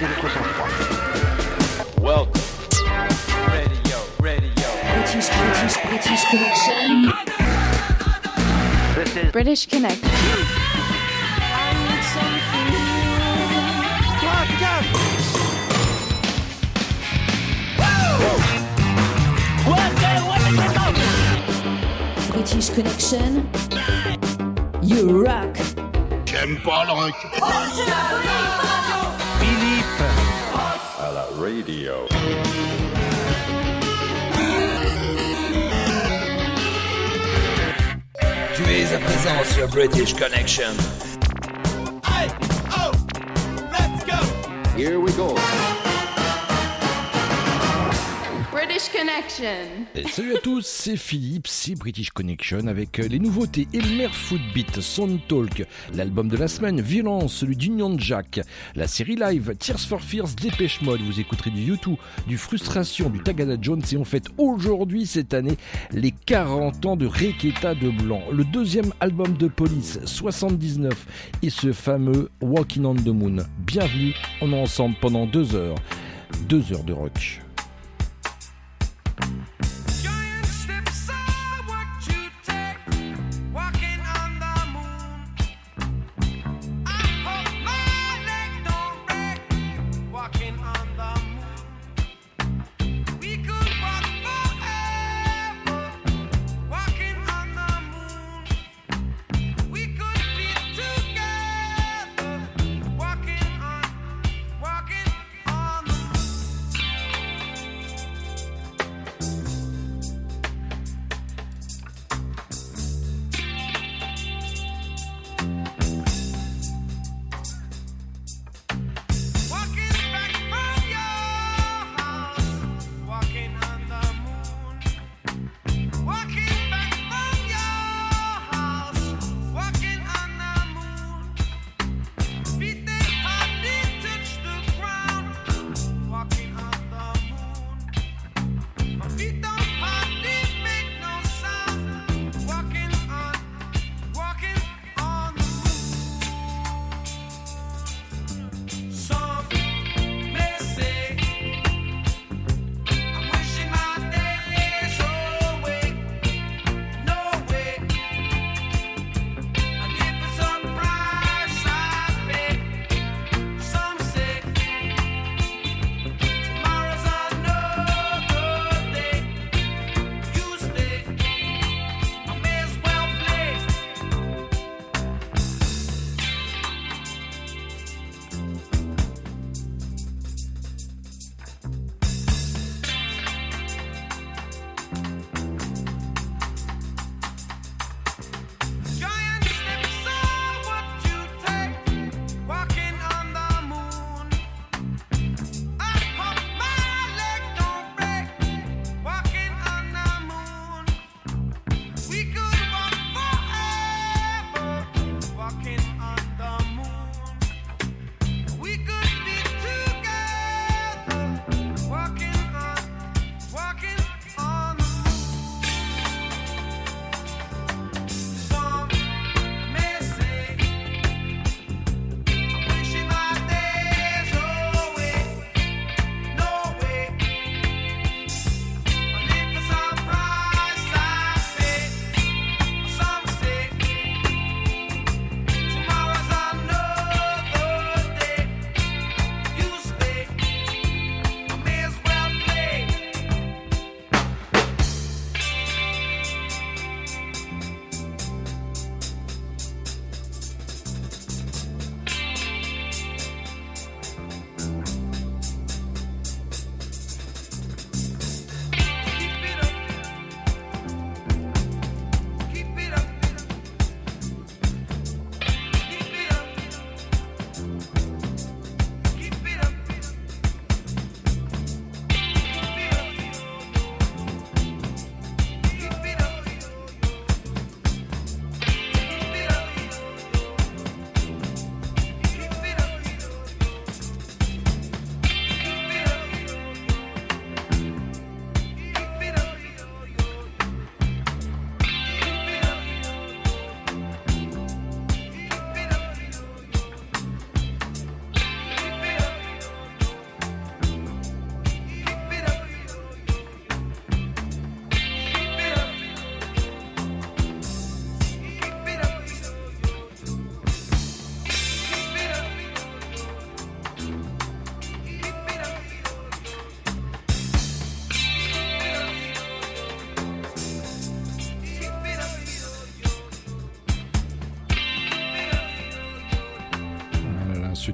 Gardez votre sang-froid. Welcome. Radio, radio. British, British, British Connection. This is British Connect. British Connection. You rock. J'aime pas le rock. Philippe. À la radio. Tu es à présent sur British Connection. Here we go. Salut à tous, c'est Philippe, c'est British Connection avec les nouveautés Elmer Footbeat, Sound Talk, l'album de la semaine, Violence, celui d'Union Jack, la série live, Tears for Fears, Dépêche Mode, vous écouterez du YouTube, du Frustration, du Tagada Jones. Et on fête aujourd'hui, cette année, les 40 ans de Requeta de Blanc, le deuxième album de Police, 79, et ce fameux Walking on the Moon. Bienvenue, on est ensemble pendant deux heures, deux heures de rock.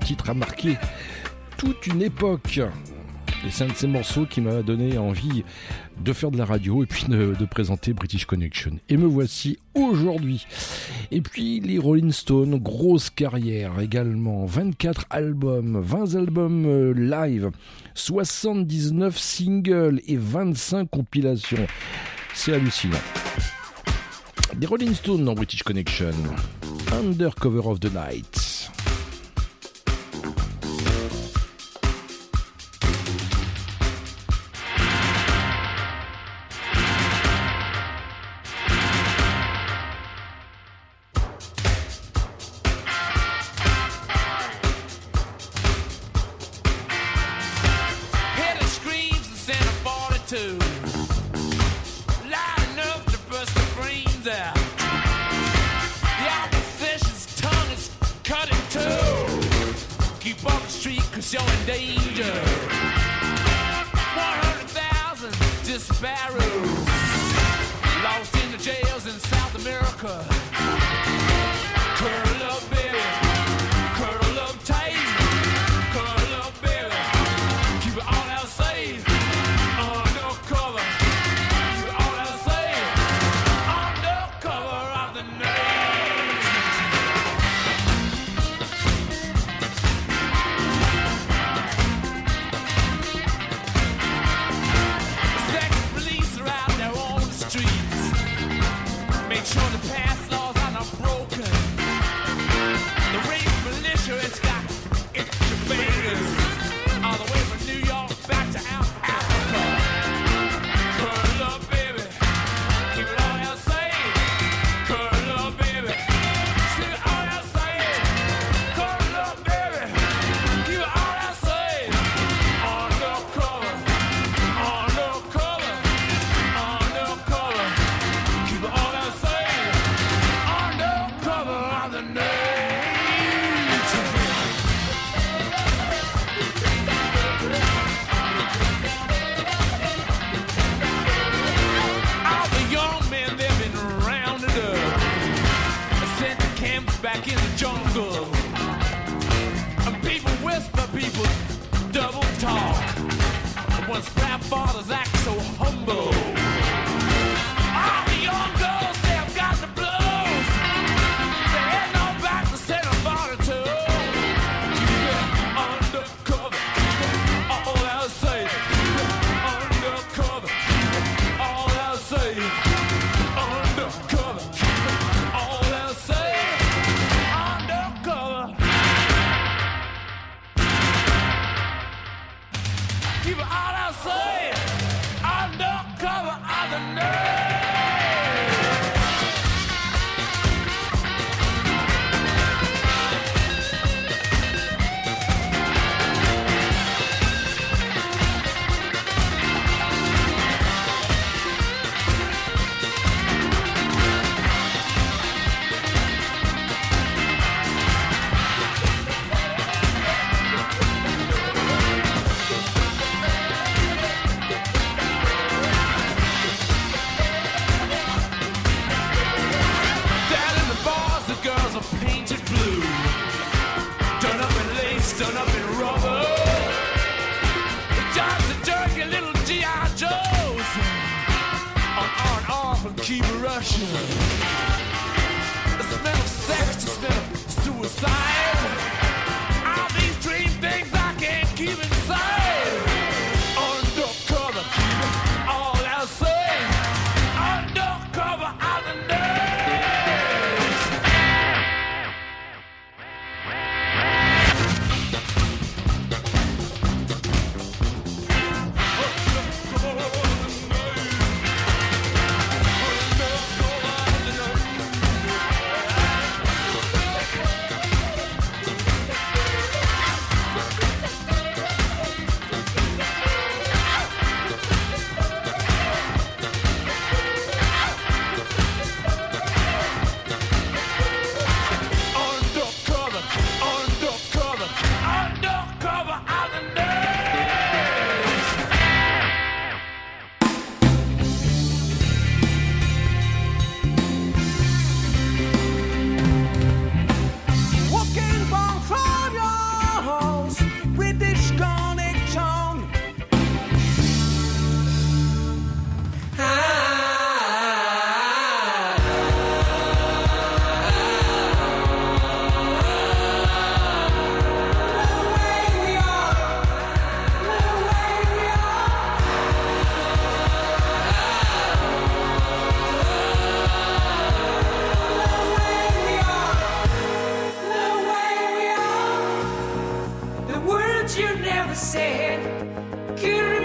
titre a marqué toute une époque. Et c'est un de ces morceaux qui m'a donné envie de faire de la radio et puis de, présenter British Connection. Et me voici aujourd'hui. Et puis les Rolling Stones, grosse carrière également. 24 albums, 20 albums euh, live, 79 singles et 25 compilations. C'est hallucinant. Des Rolling Stones dans British Connection. Undercover of the night. never said. Could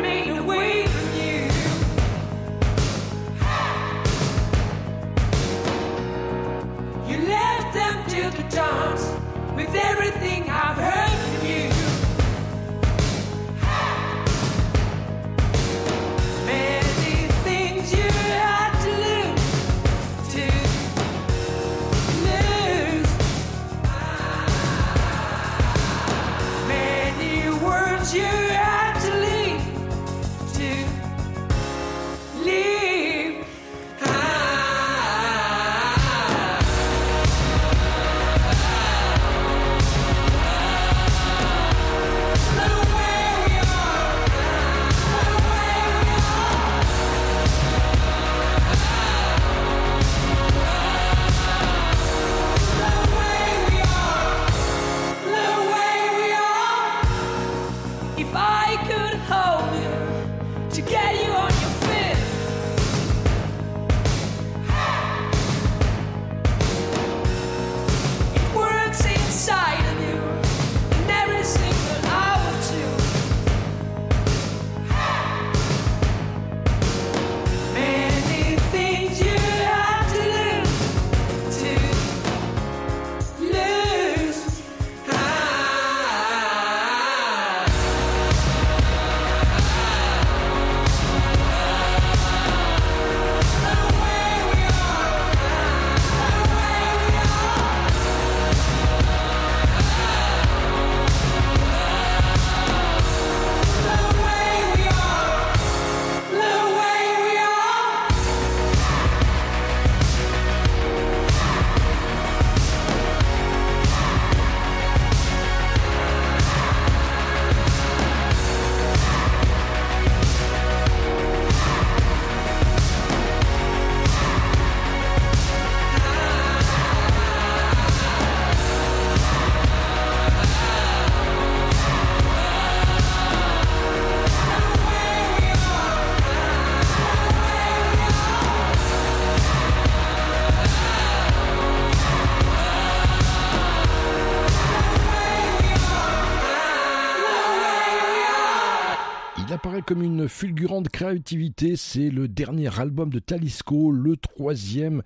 comme une fulgurante créativité. C'est le dernier album de Talisco, le troisième,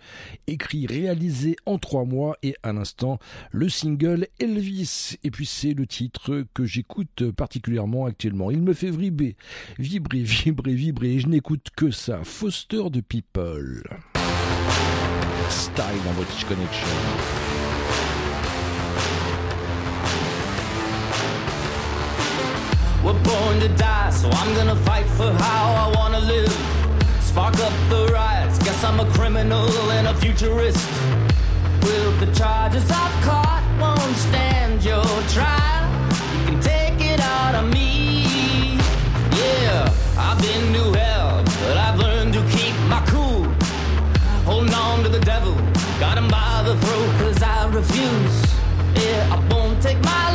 écrit, réalisé en trois mois et à l'instant, le single Elvis. Et puis c'est le titre que j'écoute particulièrement actuellement. Il me fait vibrer, vibrer, vibrer, vibrer et je n'écoute que ça. Foster de People. Style dans British Connection. We're born to die, so I'm gonna fight for how I wanna live. Spark up the riots, guess I'm a criminal and a futurist. Will the charges I've caught won't stand your trial? You can take it out of me. Yeah, I've been to hell, but I've learned to keep my cool. Holding on to the devil, got him by the throat, cause I refuse. Yeah, I won't take my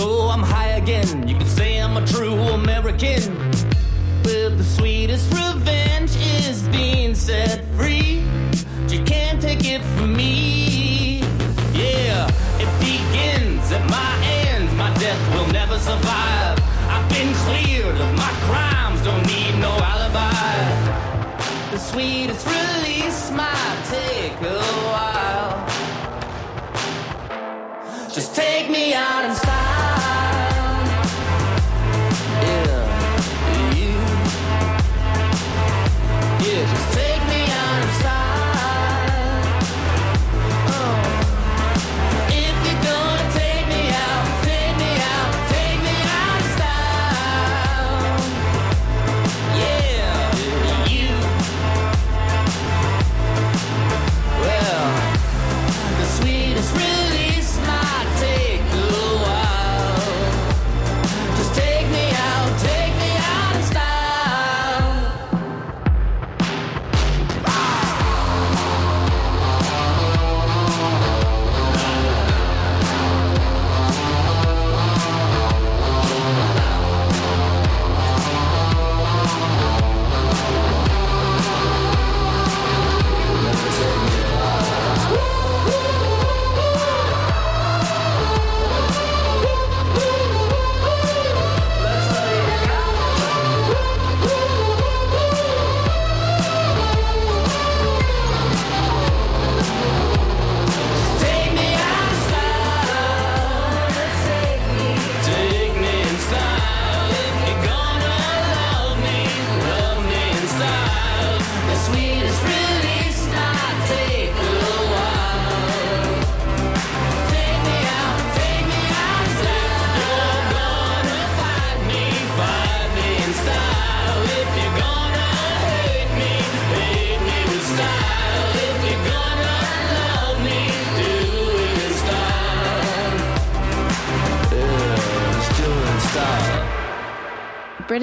So I'm high again. You can say I'm a true American. With the sweetest revenge is being set free. But You can't take it from me. Yeah, it begins at my end. My death will never survive. I've been cleared of my crimes, don't need no alibi. The sweetest release might take a while. Just take me out and style.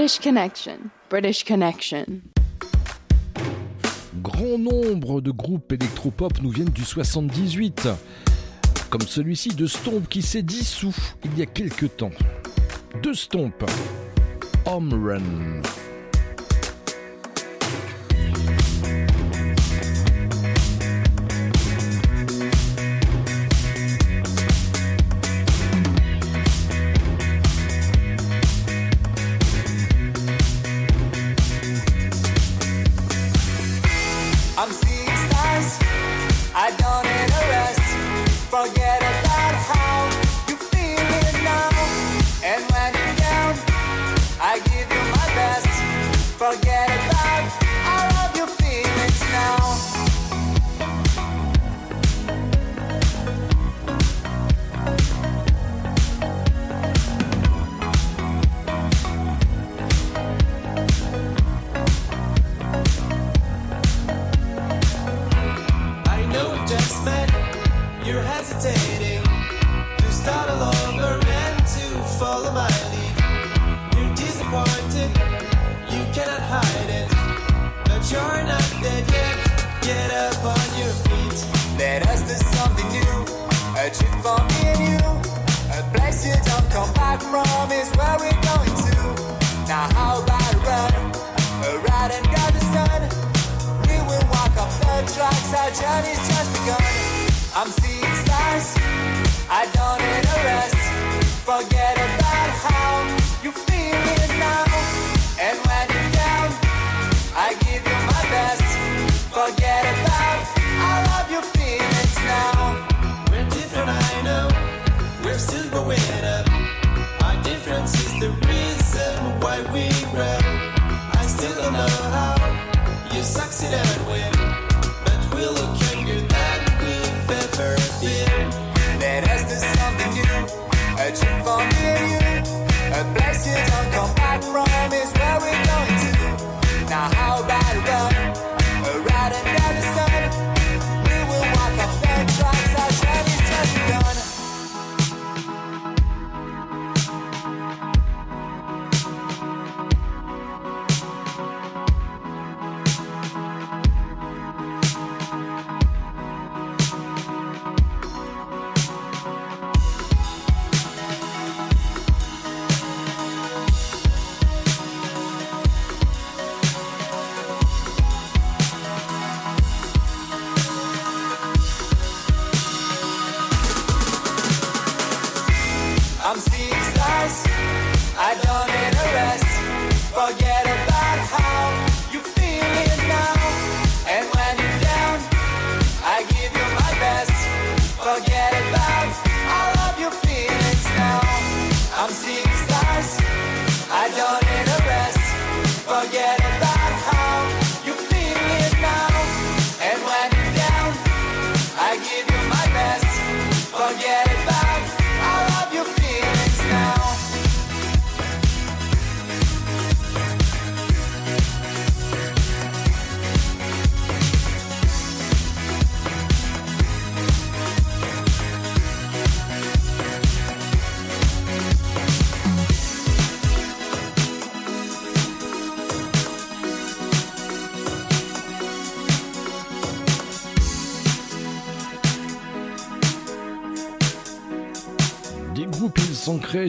British Connection. British Connection. Grand nombre de groupes électropop nous viennent du 78, comme celui-ci de Stomp qui s'est dissous il y a quelques temps. De Stomp, Home Run.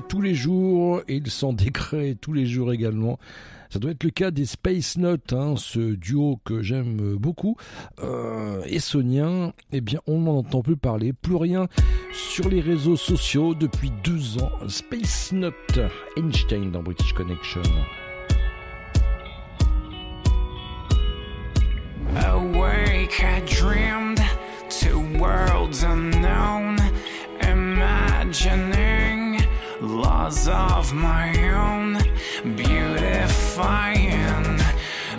tous les jours et ils s'en décréent tous les jours également. Ça doit être le cas des Space Notes, hein, ce duo que j'aime beaucoup, euh, essonien. Eh bien, on n'en entend plus parler, plus rien sur les réseaux sociaux depuis deux ans. Space Note, Einstein dans British Connection. Awake, I dreamed two worlds unknown, imagining. laws of my own, beautifying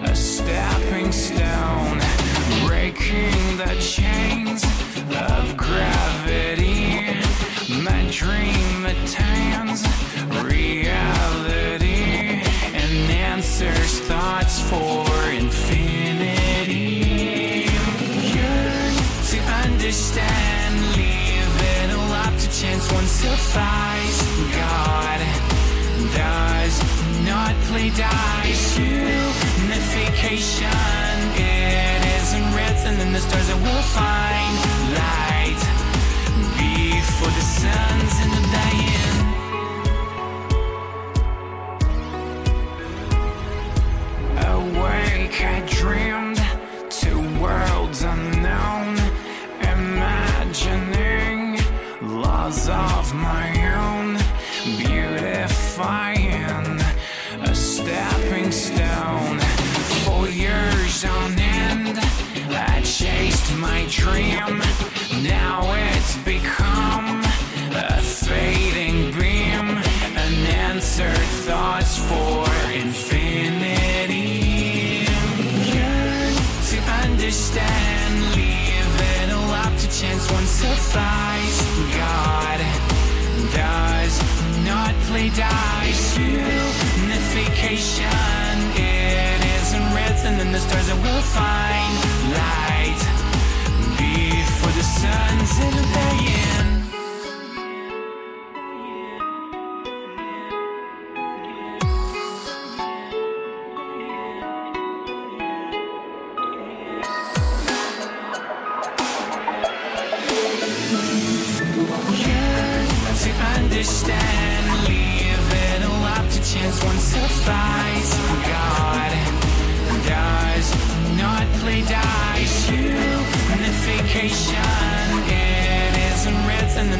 a stepping stone. time.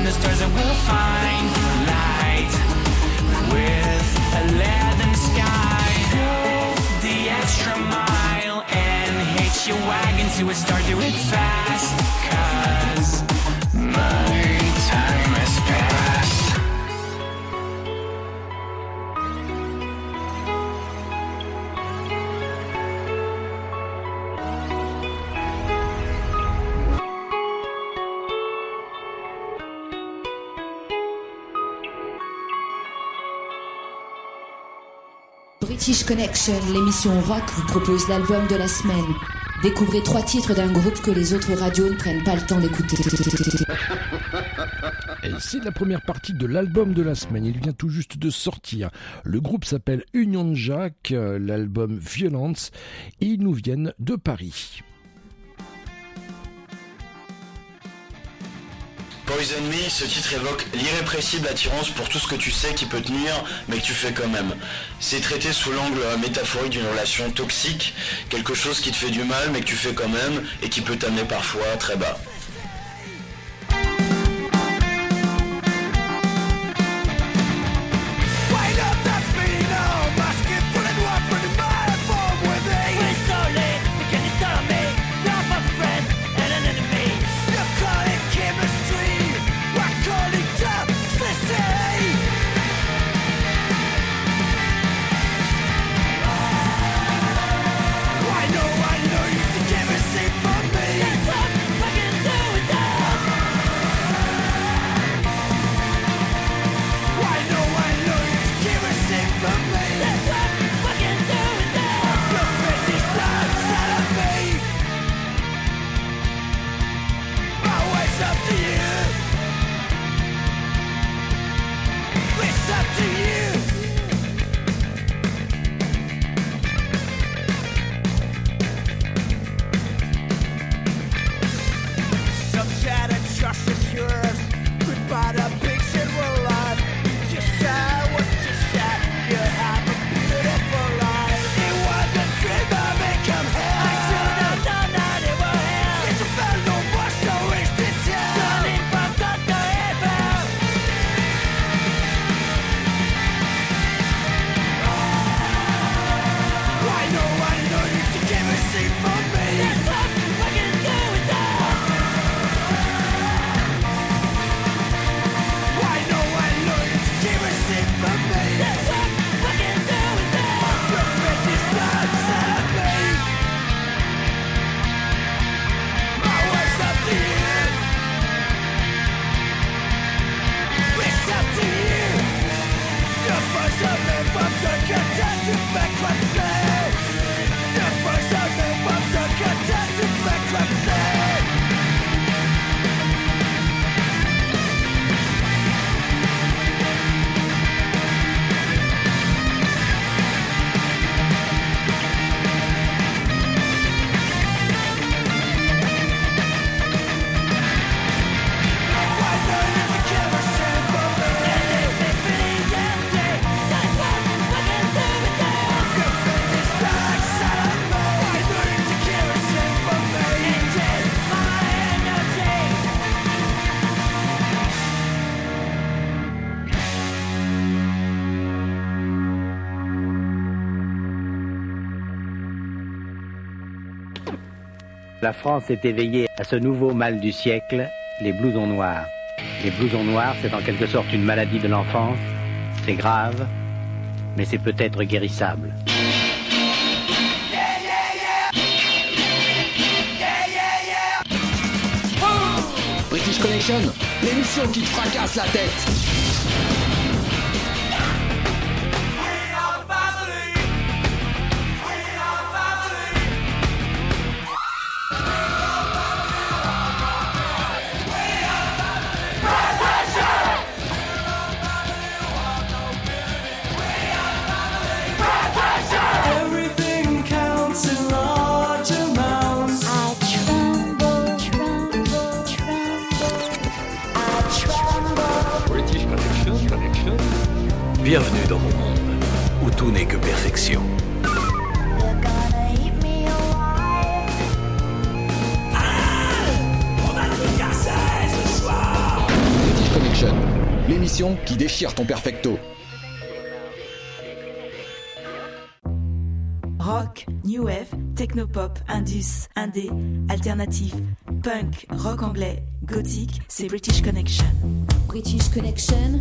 The stars that we'll find light with a leaden sky. Go the extra mile and hitch your wagon to a start. Do it fast, British Connection, l'émission rock vous propose l'album de la semaine. Découvrez trois titres d'un groupe que les autres radios ne prennent pas le temps d'écouter. Et c'est la première partie de l'album de la semaine. Il vient tout juste de sortir. Le groupe s'appelle Union Jack, euh, l'album Violence, ils nous viennent de Paris. Poison Me, ce titre évoque l'irrépressible attirance pour tout ce que tu sais qui peut te nuire, mais que tu fais quand même. C'est traité sous l'angle euh, métaphorique d'une relation toxique, quelque chose qui te fait du mal, mais que tu fais quand même, et qui peut t'amener parfois très bas. La France est éveillée à ce nouveau mal du siècle, les blousons noirs. Les blousons noirs, c'est en quelque sorte une maladie de l'enfance. C'est grave, mais c'est peut-être guérissable. British Connection, l'émission qui te fracasse la tête. ton perfecto. Rock, new wave, technopop, indus, indé, alternatif, punk, rock anglais, gothique, c'est British Connection. British Connection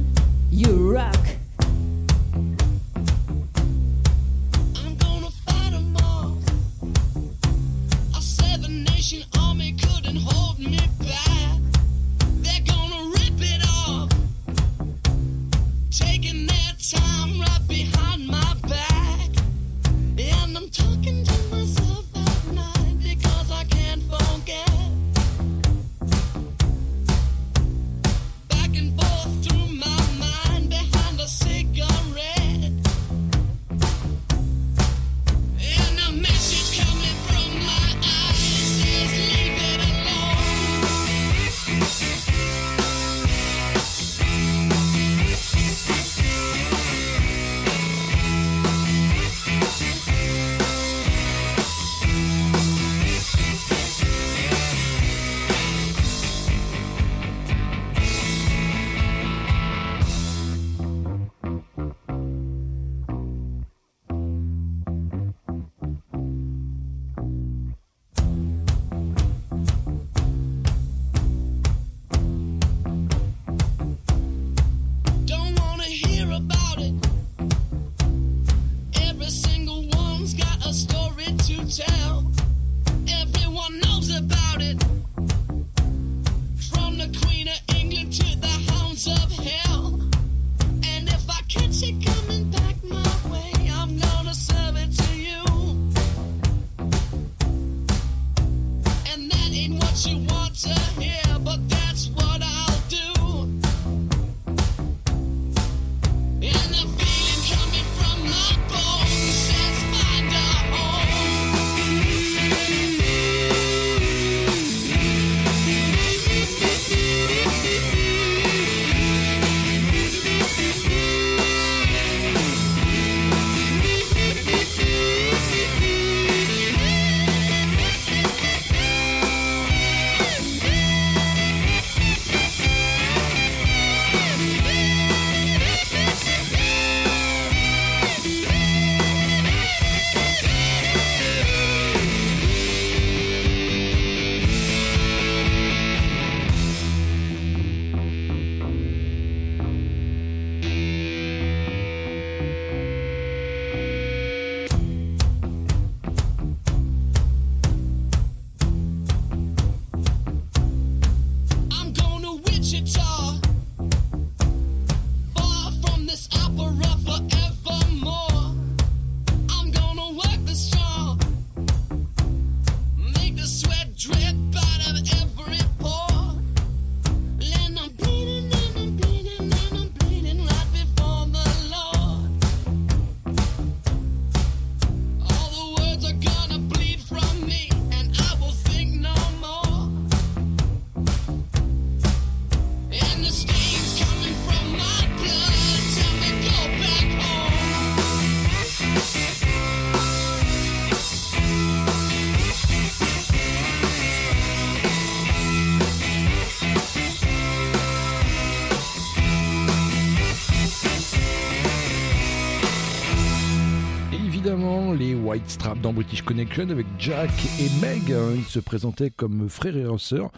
dans British Connection avec Jack et Meg. Hein. Ils se présentaient comme frères et sœurs,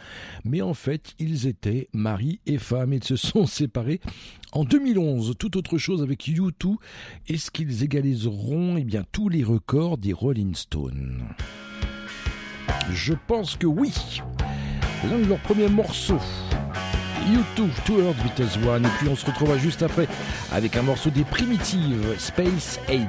mais en fait, ils étaient mari et femme. Ils se sont séparés en 2011. Tout autre chose avec U2. Est-ce qu'ils égaliseront? Eh bien, tous les records des Rolling Stones Je pense que oui. L'un de leurs premiers morceaux. YouTube, Two Earth Vitesse One. Et puis on se retrouvera juste après avec un morceau des primitives, Space Aid.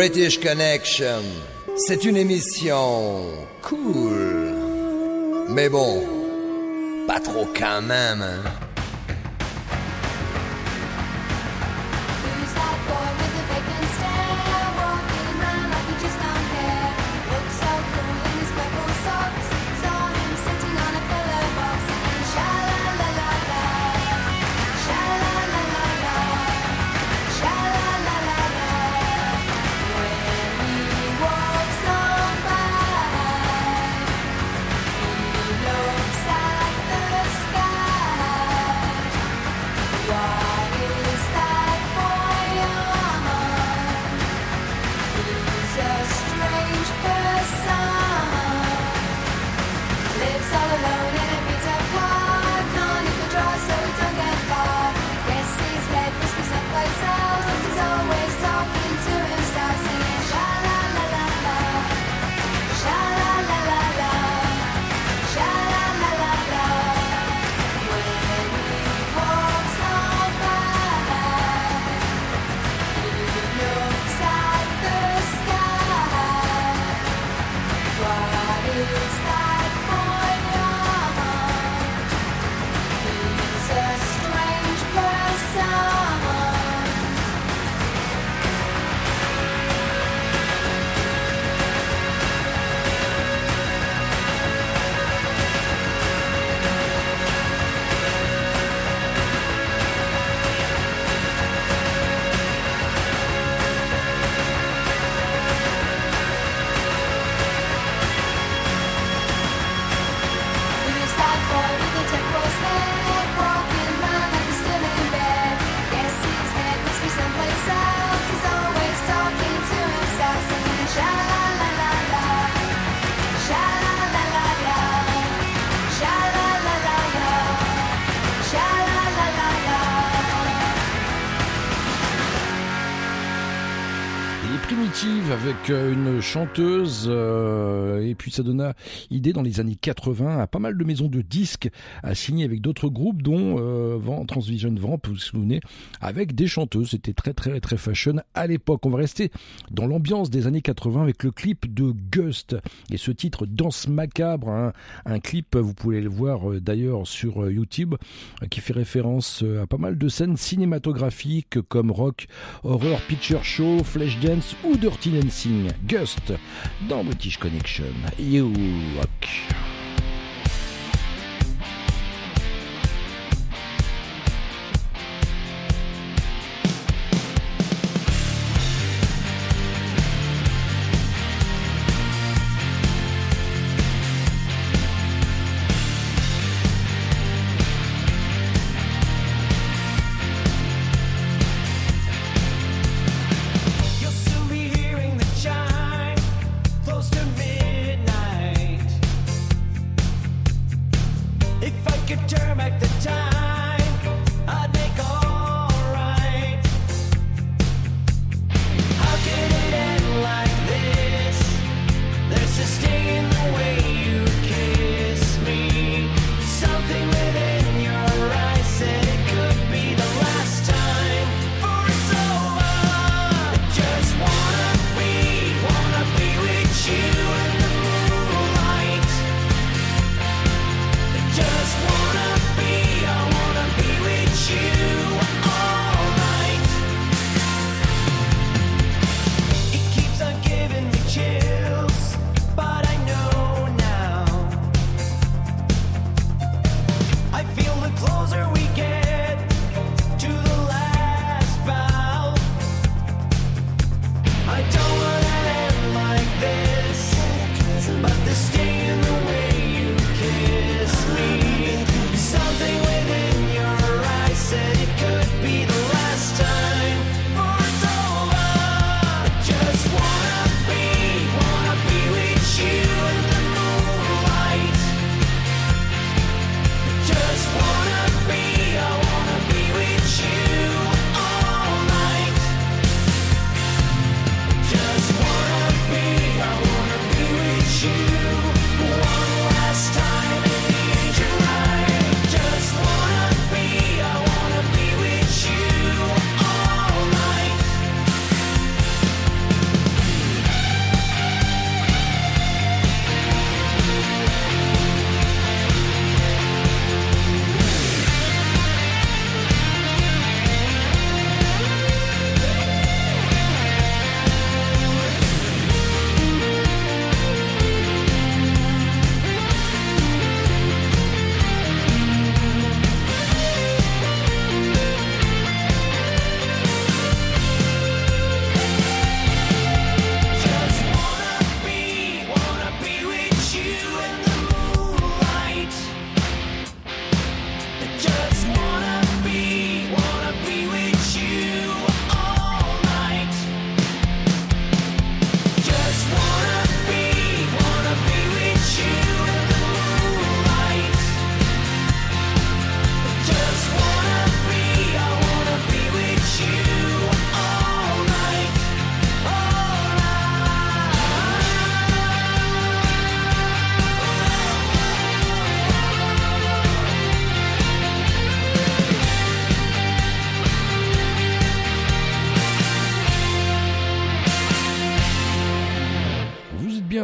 British Connection, c'est une émission cool. Mais bon, pas trop quand même. Hein? Chanteuse euh, puis ça donna idée dans les années 80 à pas mal de maisons de disques à signer avec d'autres groupes dont euh, Transvision Vamp, vous vous souvenez, avec des chanteuses. C'était très très très fashion à l'époque. On va rester dans l'ambiance des années 80 avec le clip de Gust et ce titre Danse macabre, hein. un clip vous pouvez le voir euh, d'ailleurs sur euh, YouTube qui fait référence euh, à pas mal de scènes cinématographiques comme rock, horror, picture show, flash dance ou dirty dancing. Gust dans British Connection. You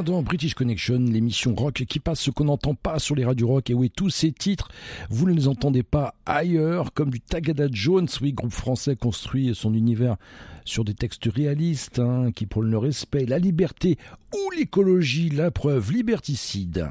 dans British Connection, l'émission rock qui passe ce qu'on n'entend pas sur les radios rock. Et oui, tous ces titres, vous ne les entendez pas ailleurs, comme du Tagada Jones, oui, groupe français construit son univers sur des textes réalistes hein, qui prônent le respect, la liberté ou l'écologie, la preuve liberticide.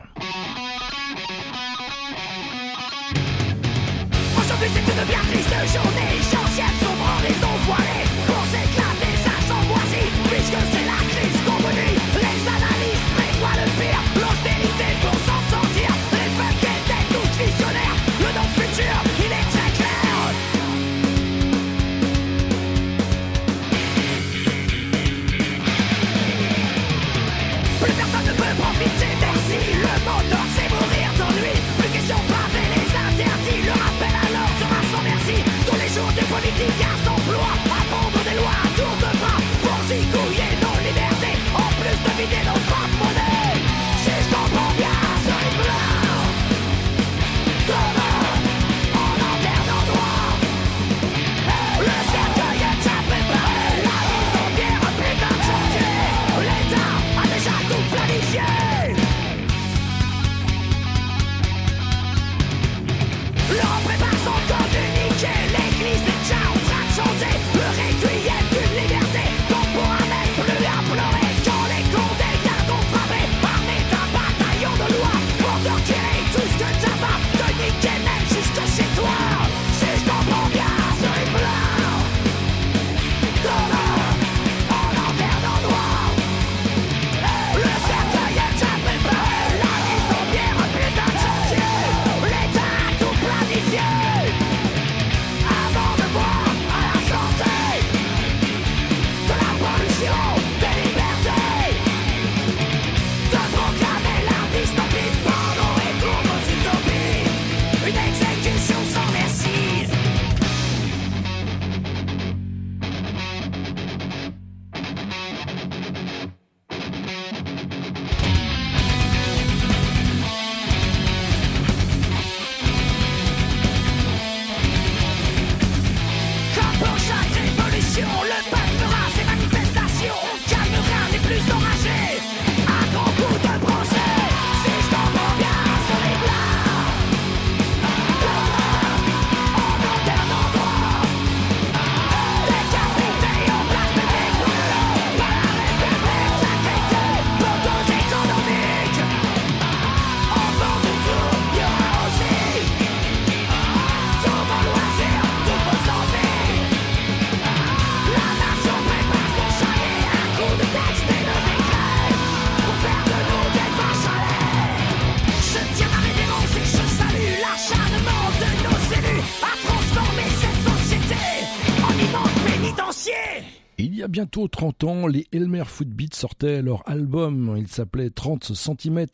Bientôt 30 ans, les Elmer Footbeats sortaient leur album. Il s'appelait 30 cm.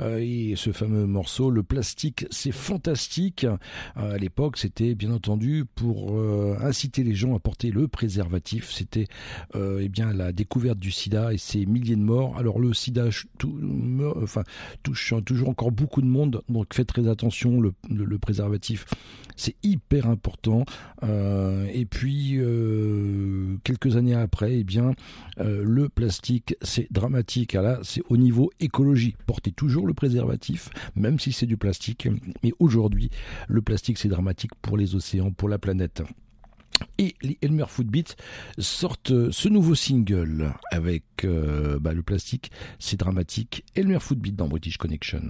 et ce fameux morceau, le plastique, c'est fantastique. Euh, à l'époque, c'était bien entendu pour euh, inciter les gens à porter le préservatif. C'était euh, eh bien la découverte du sida et ses milliers de morts. Alors le sida touche toujours encore beaucoup de monde, donc faites très attention. Le préservatif, c'est hyper important. Euh, et puis euh, quelques années après, eh bien euh, le plastique, c'est dramatique. Ah c'est au niveau écologie. Portez toujours le préservatif, même si c'est du plastique. Mais aujourd'hui, le plastique, c'est dramatique pour les océans, pour la planète. Et les Elmer Footbeats sortent ce nouveau single avec bah, le plastique, c'est dramatique. Elmer Footbeat dans British Connection.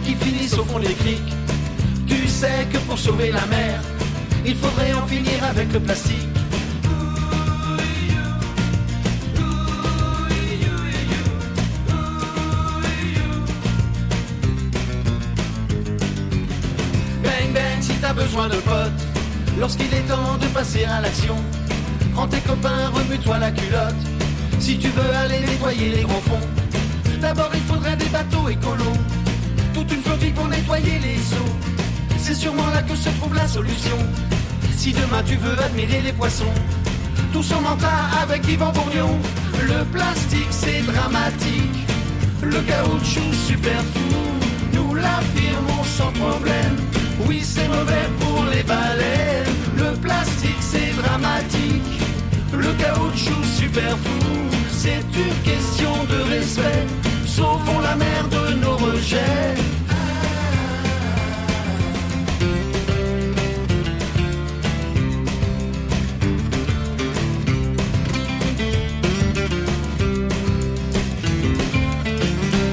Qui finissent au fond des criques. Tu sais que pour sauver la mer, il faudrait en finir avec le plastique. Bang bang, si t'as besoin de potes, lorsqu'il est temps de passer à l'action, prends tes copains, remue-toi la culotte. Si tu veux aller nettoyer les grands fonds, d'abord il faudrait des bateaux écolos, une flottille pour nettoyer les eaux. C'est sûrement là que se trouve la solution. Si demain tu veux admirer les poissons, Tous en mentin avec Yvan Bourgnon. Le plastique c'est dramatique. Le caoutchouc super fou. Nous l'affirmons sans problème. Oui, c'est mauvais pour les baleines. Le plastique c'est dramatique. Le caoutchouc super fou. C'est une question de respect. Sauvons la mer de nos rejets.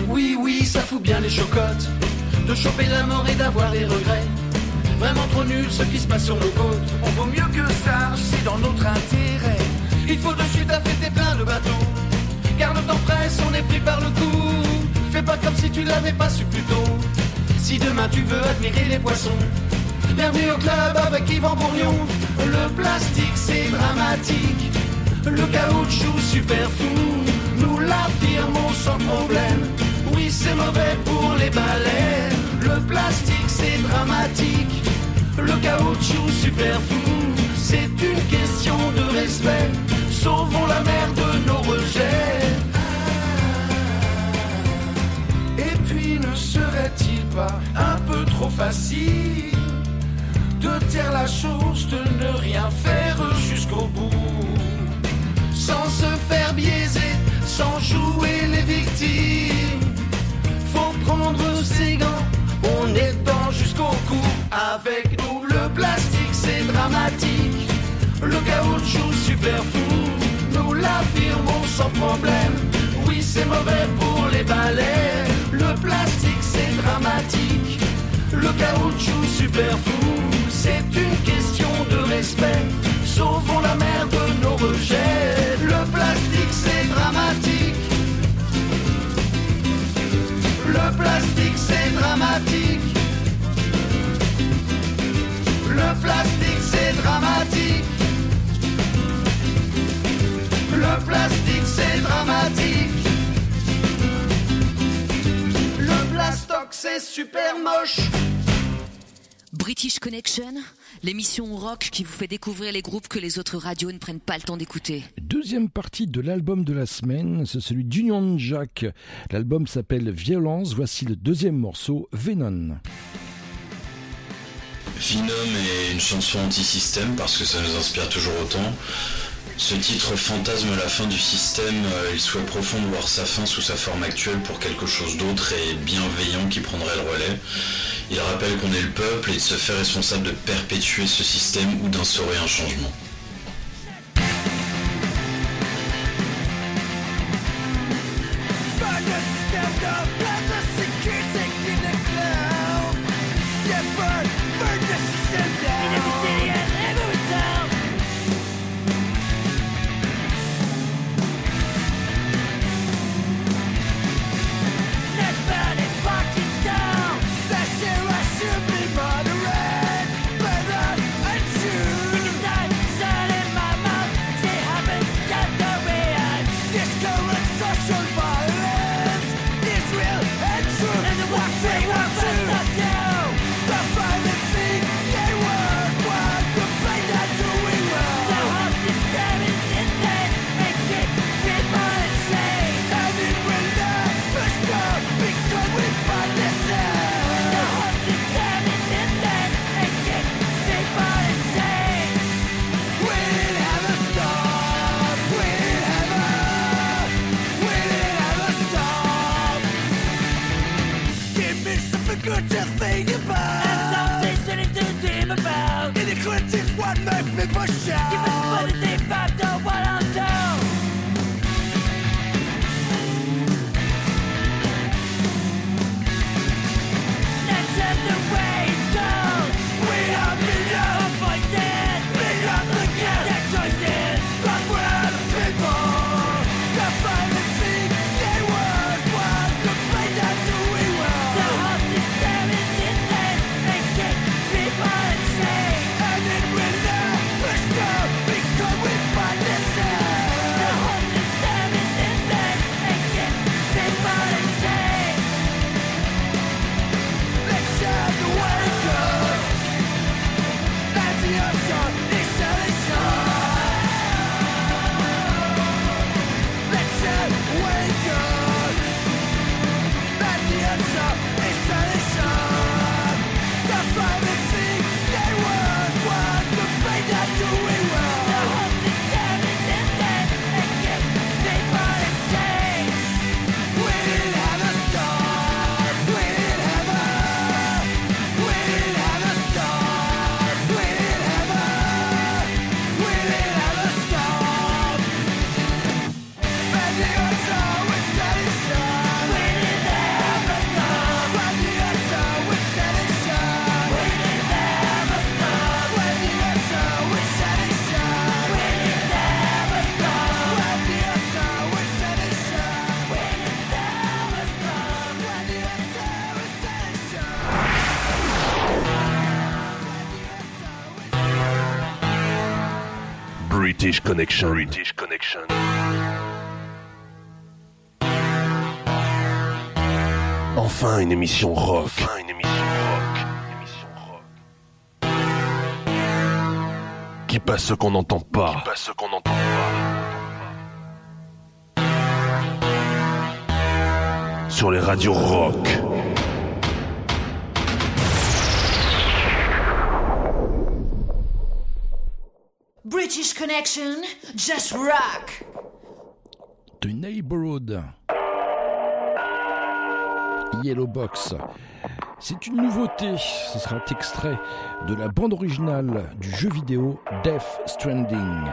Oui, oui, ça fout bien les chocottes. De choper la mort et d'avoir des regrets. Vraiment trop nul ce qui se passe sur nos côtes. On vaut mieux que ça, c'est dans notre intérêt. Il faut de suite affêter plein de bateaux Car le temps presse, on est pris par le coup comme si tu l'avais pas su plus tôt. Si demain tu veux admirer les poissons Bienvenue au club avec Yvan Bourgnon Le plastique c'est dramatique. Le caoutchouc super fou. Nous l'affirmons sans problème. Oui c'est mauvais pour les baleines. Le plastique c'est dramatique. Le caoutchouc super fou. C'est une question de respect. Sauvons la mer de nos rejets puis ne serait-il pas un peu trop facile de taire la chose, de ne rien faire jusqu'au bout, sans se faire biaiser, sans jouer les victimes. Faut prendre ses gants, on est dedans jusqu'au cou. Avec nous, le plastique c'est dramatique, le caoutchouc super fou, nous l'affirmons sans problème. Oui, c'est mauvais pour les balais, le plastique c'est dramatique. Le caoutchouc super fou, c'est une question de respect. Sauvons la mer de nos rejets. Le plastique c'est dramatique. Le plastique c'est dramatique. Le plastique c'est dramatique. Le plastique c'est dramatique. C'est super moche. British Connection, l'émission rock qui vous fait découvrir les groupes que les autres radios ne prennent pas le temps d'écouter. Deuxième partie de l'album de la semaine, c'est celui d'Union Jack. L'album s'appelle Violence. Voici le deuxième morceau, Venom. Venom est une chanson anti-système parce que ça nous inspire toujours autant. Ce titre fantasme la fin du système, euh, il souhaite profond de voir sa fin sous sa forme actuelle pour quelque chose d'autre et bienveillant qui prendrait le relais. Il rappelle qu'on est le peuple et de se faire responsable de perpétuer ce système ou d'instaurer un changement. Connection. British Connection. Enfin une émission rock. Enfin une émission rock. Émission rock. Qui passe ce qu'on n'entend pas. Qui passe ce qu'on n'entend pas. Sur les radios rock. Connection, just rock. The Neighborhood. Yellow Box. C'est une nouveauté. Ce sera un extrait de la bande originale du jeu vidéo Death Stranding.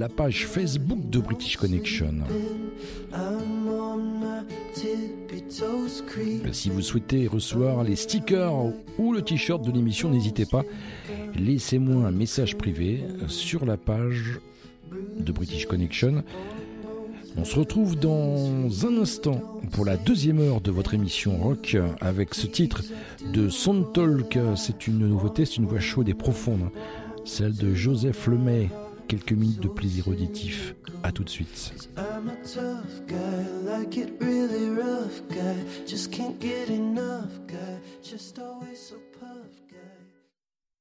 La page Facebook de British Connection. Si vous souhaitez recevoir les stickers ou le t-shirt de l'émission, n'hésitez pas. Laissez-moi un message privé sur la page de British Connection. On se retrouve dans un instant pour la deuxième heure de votre émission rock avec ce titre de Sound Talk. C'est une nouveauté, c'est une voix chaude et profonde, celle de Joseph Lemay. Quelques minutes de plaisir auditif. À tout de suite. I'm a tough guy, like it really rough guy. Just can't get enough guy, just always so puff guy.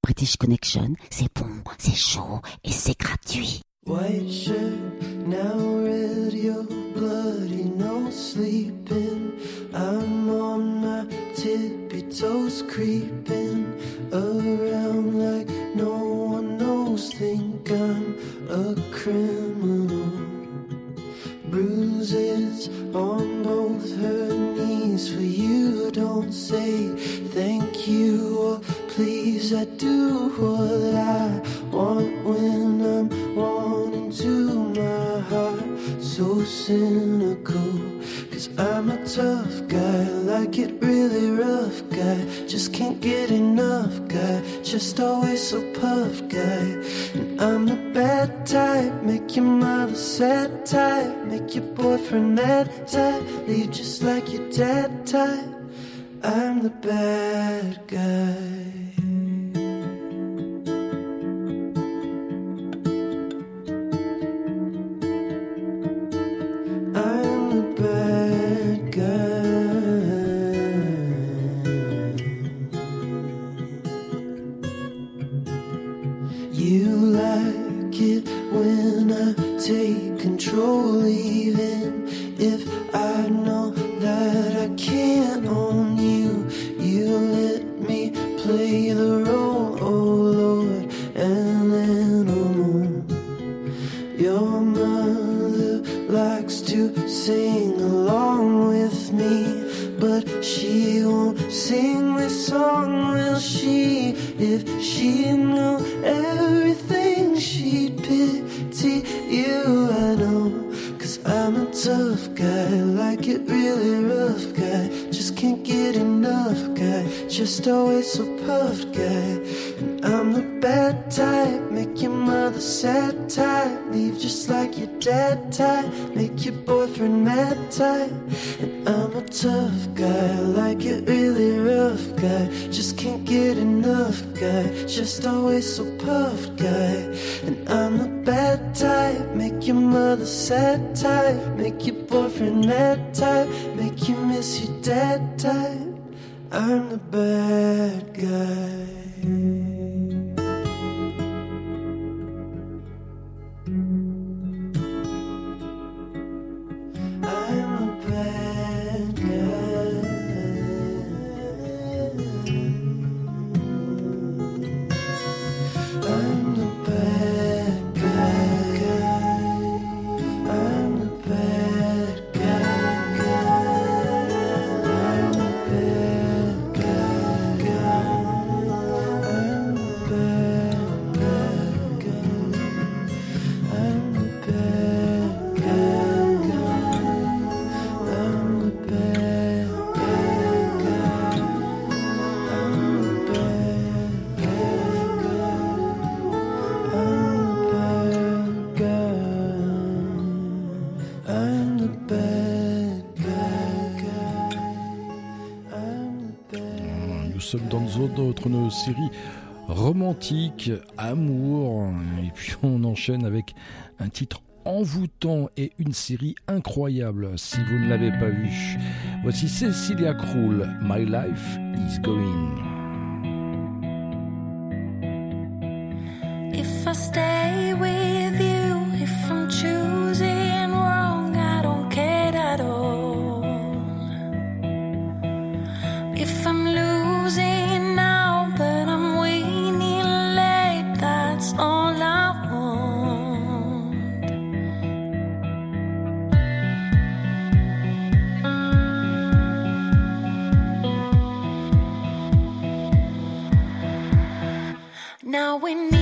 British Connection, c'est bon, c'est chaud et c'est gratuit. White shirt, now red, your bloody, no sleeping. I'm on my tippy toes, creeping around like no Think I'm a criminal. Bruises on both her knees for you. Don't say thank you or please. I do what I want when I'm wanting to. My heart so cynical. Cause I'm a tough amour, et puis on enchaîne avec un titre envoûtant et une série incroyable si vous ne l'avez pas vu. Voici Cecilia Krull, My Life is Going. If I stay with Now we need.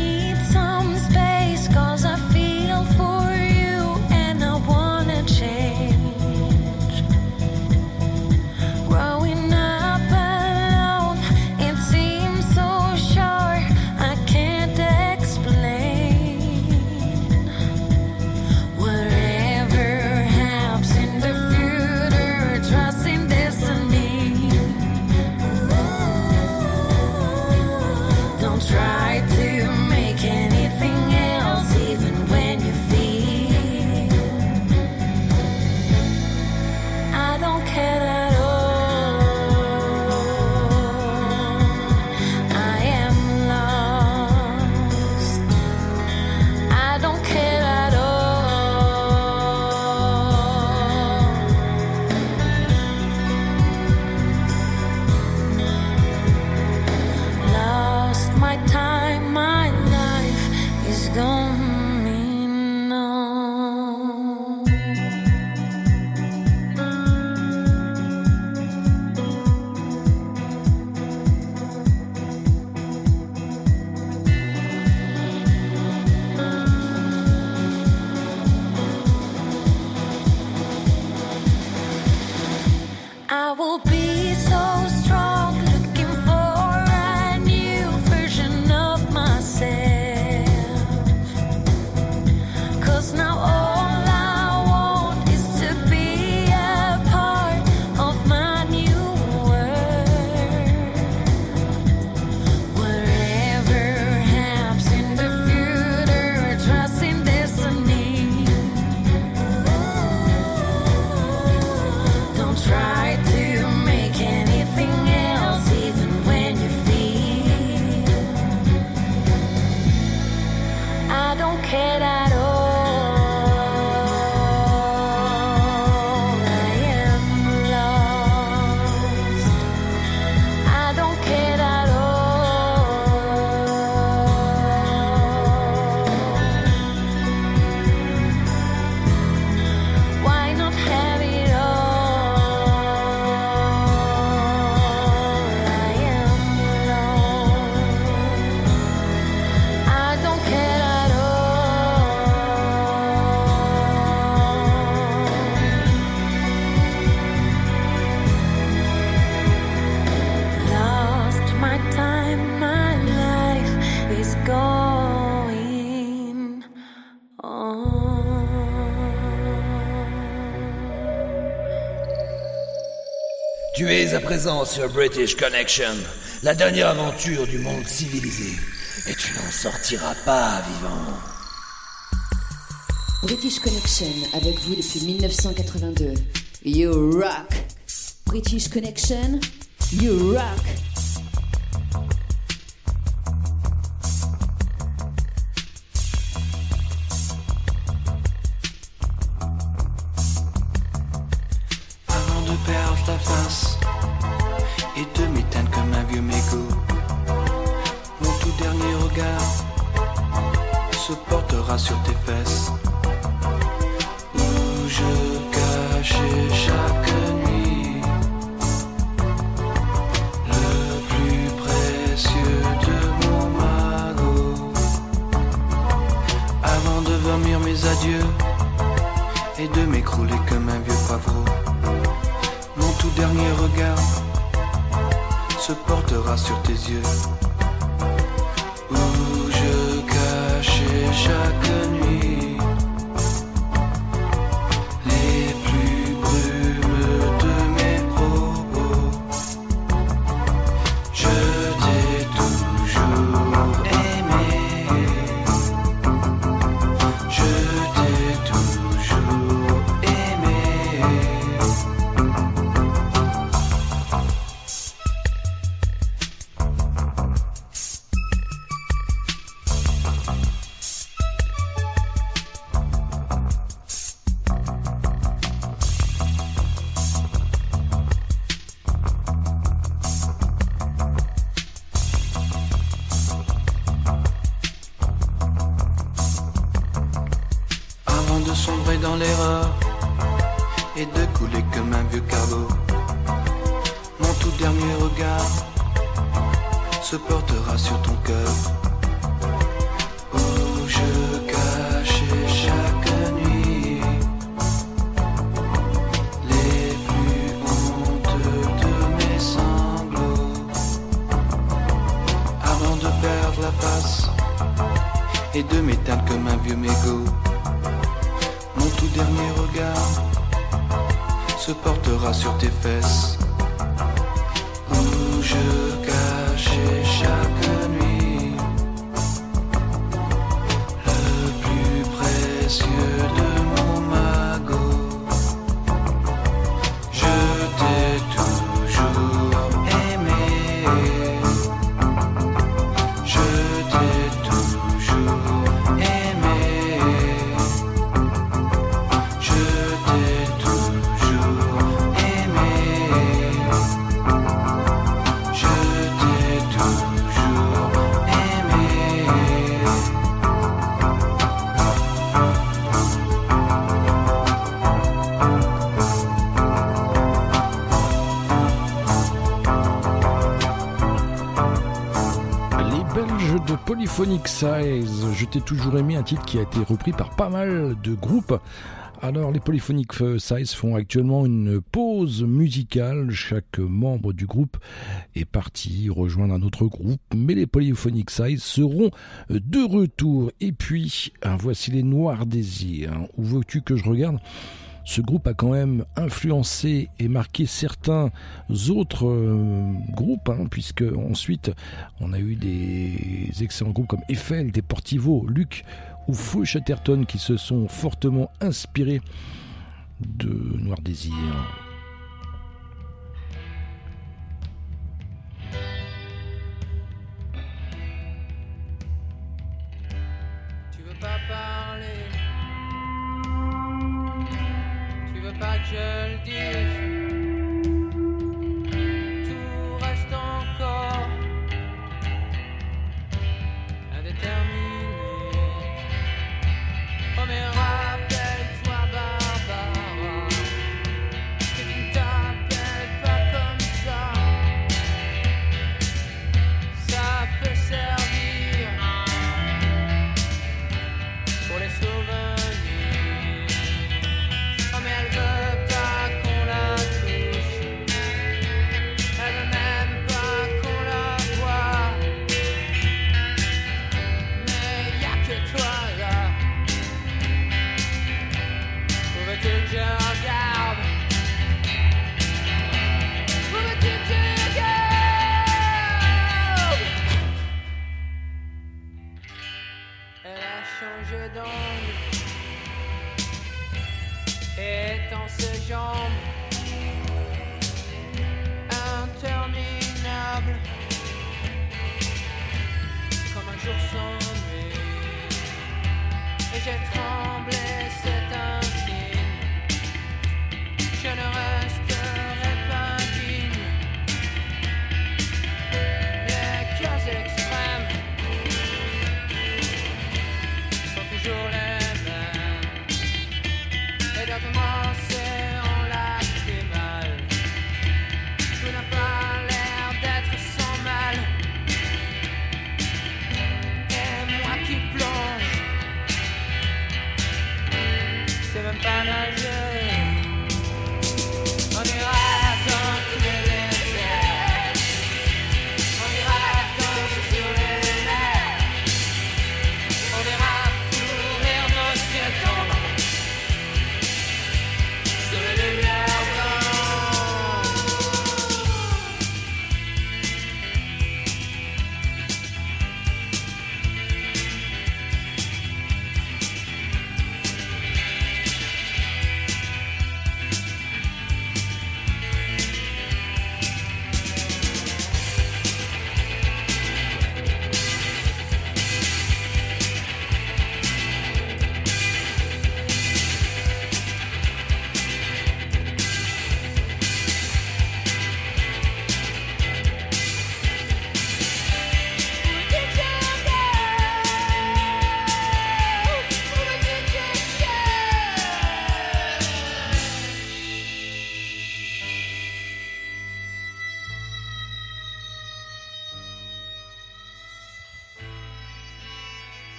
Présent sur British Connection, la dernière aventure du monde civilisé. Et tu n'en sortiras pas vivant. British Connection avec vous depuis 1982. You rock. British Connection, you rock. Se portera sur tes fesses où je cachais chaque nuit le plus précieux de mon magot. Avant de vomir mes adieux et de m'écrouler comme un vieux poivreau. Mon tout dernier regard se portera sur tes yeux de Polyphonic Size, je t'ai toujours aimé un titre qui a été repris par pas mal de groupes. Alors les Polyphonic Size font actuellement une pause musicale, chaque membre du groupe est parti rejoindre un autre groupe, mais les Polyphonic Size seront de retour. Et puis, voici les Noirs Désirs. Où veux-tu que je regarde? Ce groupe a quand même influencé et marqué certains autres euh, groupes, hein, puisque ensuite on a eu des excellents groupes comme Eiffel, Deportivo, Luc ou Fou Chatterton qui se sont fortement inspirés de Noir Désir. Je le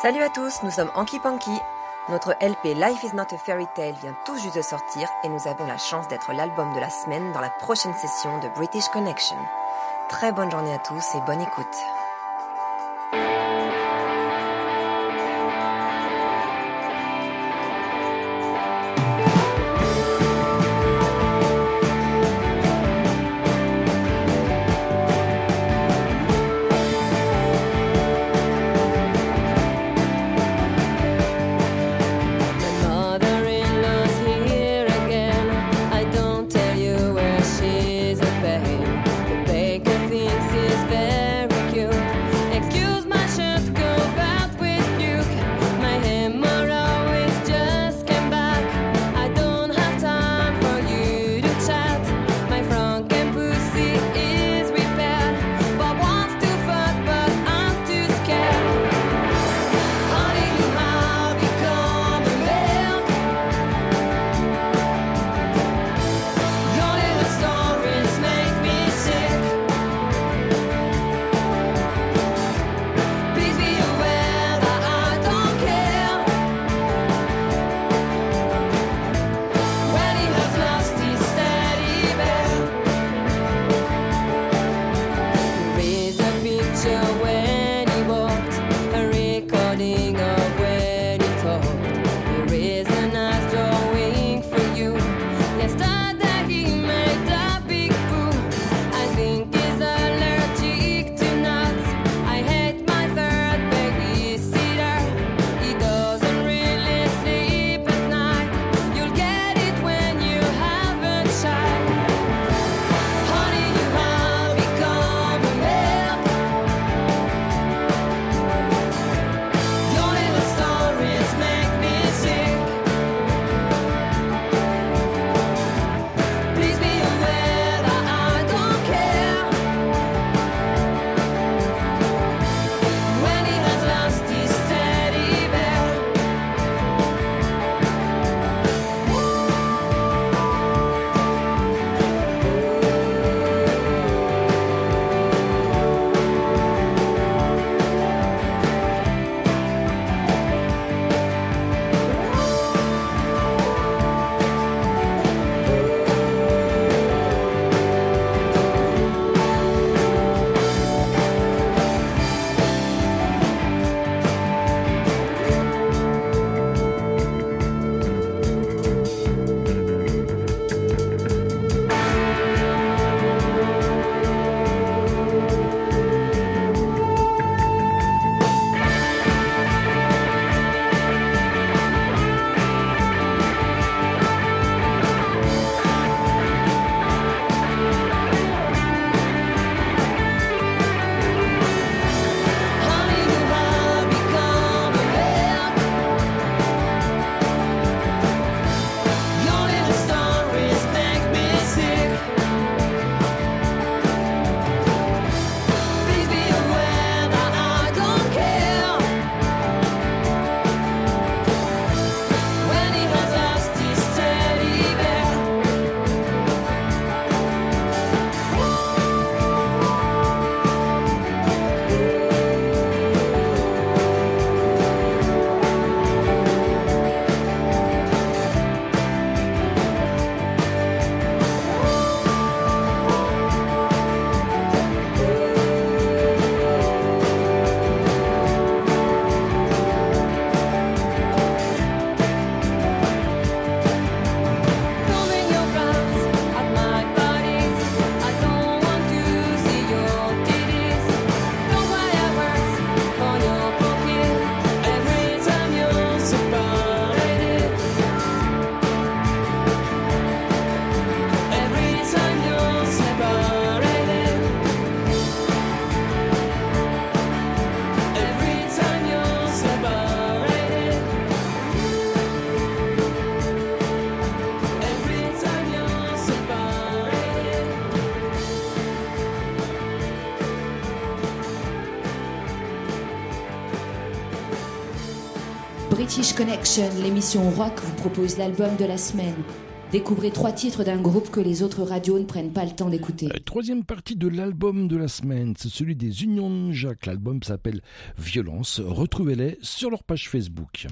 Salut à tous, nous sommes Anki Panky. Notre LP Life is not a fairy tale vient tout juste de sortir et nous avons la chance d'être l'album de la semaine dans la prochaine session de British Connection. Très bonne journée à tous et bonne écoute. Connection, l'émission rock, vous propose l'album de la semaine. Découvrez trois titres d'un groupe que les autres radios ne prennent pas le temps d'écouter. Euh, troisième partie de l'album de la semaine, c'est celui des Unions Jacques. L'album s'appelle Violence. Retrouvez-les sur leur page Facebook.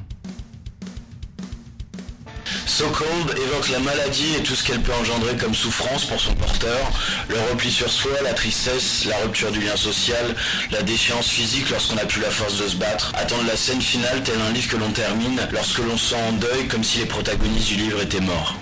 So Cold évoque la maladie et tout ce qu'elle peut engendrer comme souffrance pour son porteur, le repli sur soi, la tristesse, la rupture du lien social, la défiance physique lorsqu'on n'a plus la force de se battre, attendre la scène finale tel un livre que l'on termine lorsque l'on se sent en deuil comme si les protagonistes du livre étaient morts.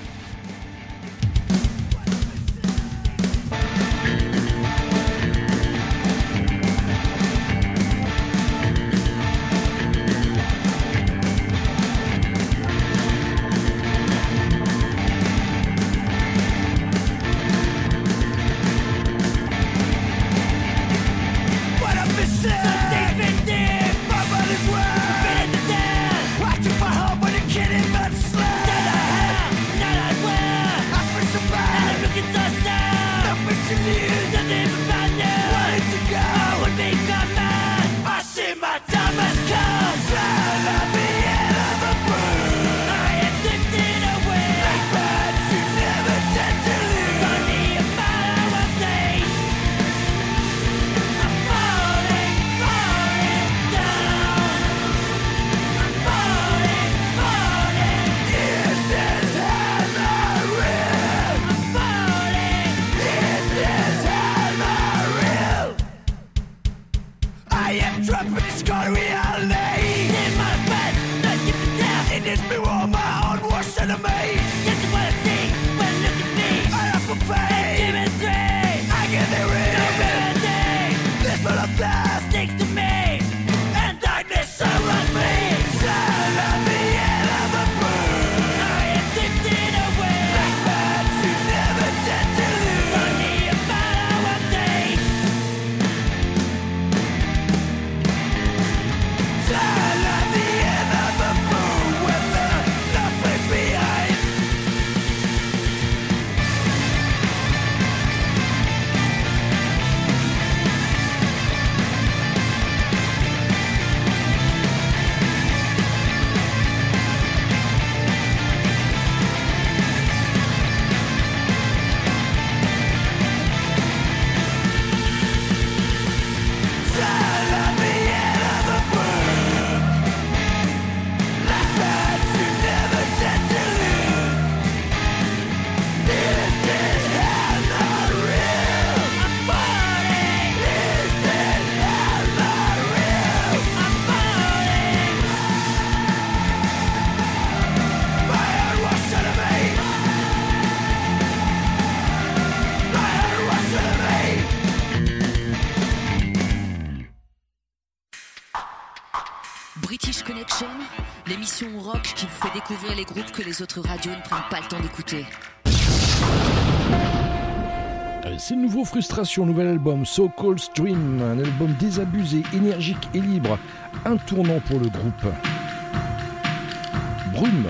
Autres radios ne prennent pas le temps d'écouter. C'est le nouveau Frustration, nouvel album So Cold Stream, un album désabusé, énergique et libre, un tournant pour le groupe. Brume.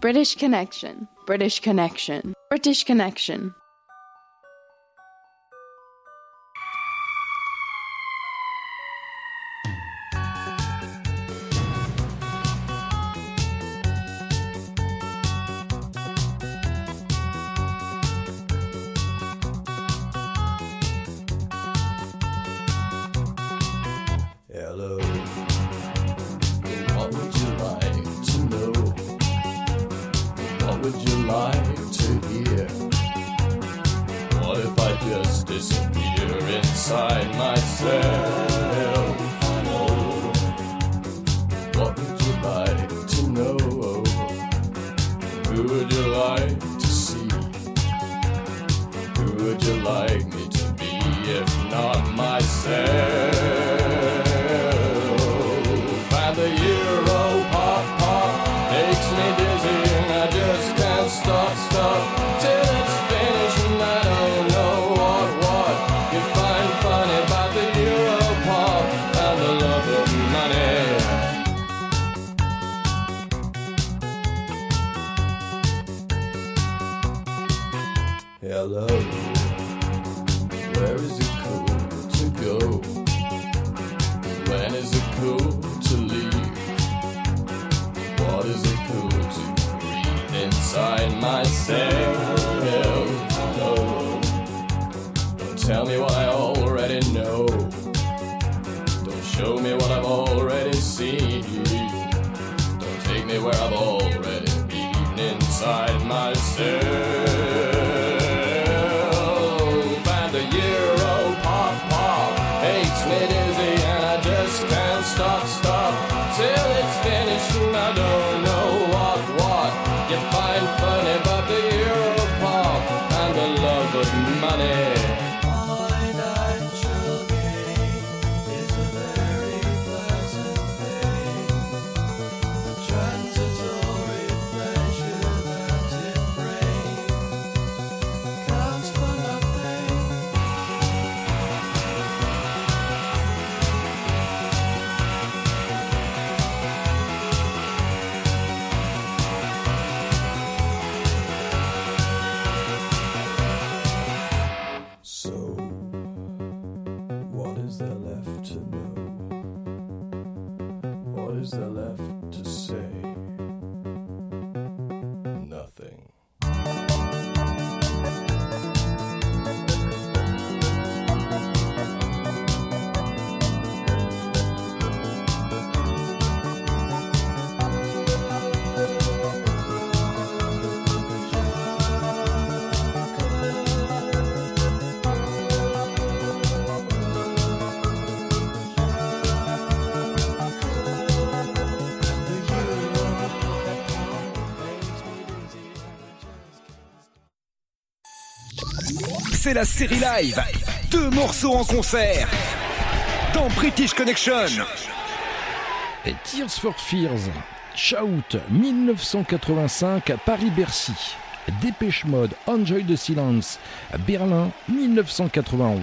British Connection, British Connection, British Connection. la série live. Deux morceaux en concert dans British Connection. Et Tears for Fears, Shout 1985 à Paris-Bercy. Dépêche Mode, Enjoy the Silence, Berlin 1991.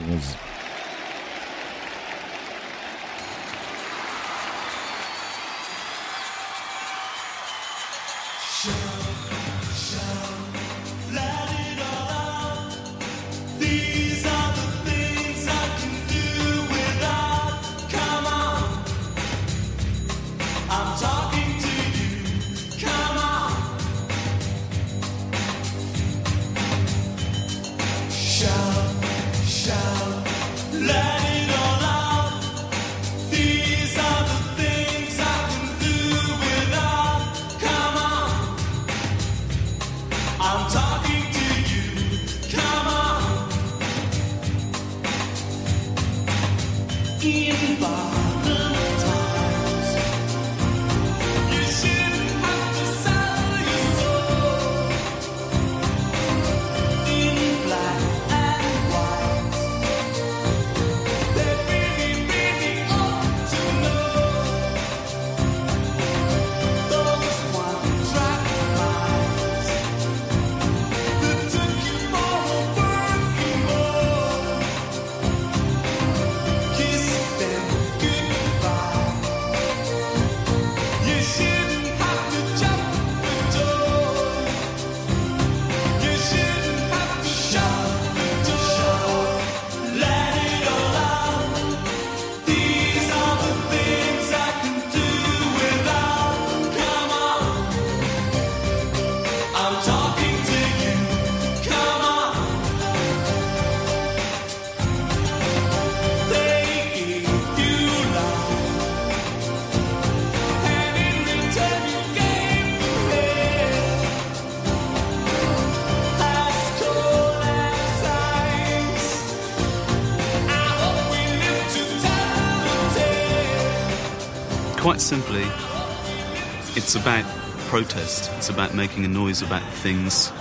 It's about protest. It's about making a noise about things,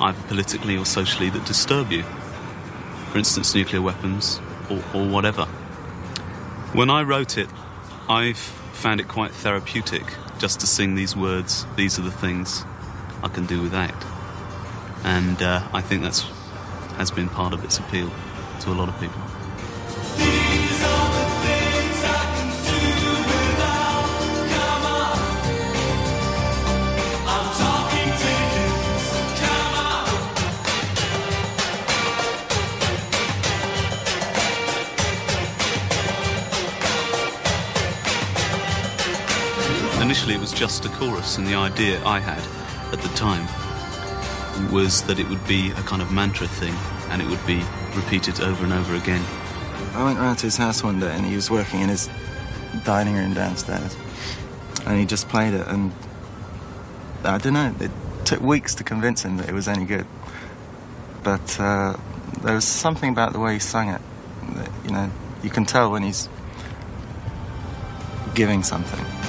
either politically or socially, that disturb you. For instance, nuclear weapons or, or whatever. When I wrote it, I've found it quite therapeutic just to sing these words. These are the things I can do without, and uh, I think that's has been part of its appeal to a lot of people. Chorus, and the idea I had at the time was that it would be a kind of mantra thing, and it would be repeated over and over again. I went round to his house one day and he was working in his dining room downstairs. And he just played it and I don't know, it took weeks to convince him that it was any good. But uh, there was something about the way he sang it that, you know, you can tell when he's giving something.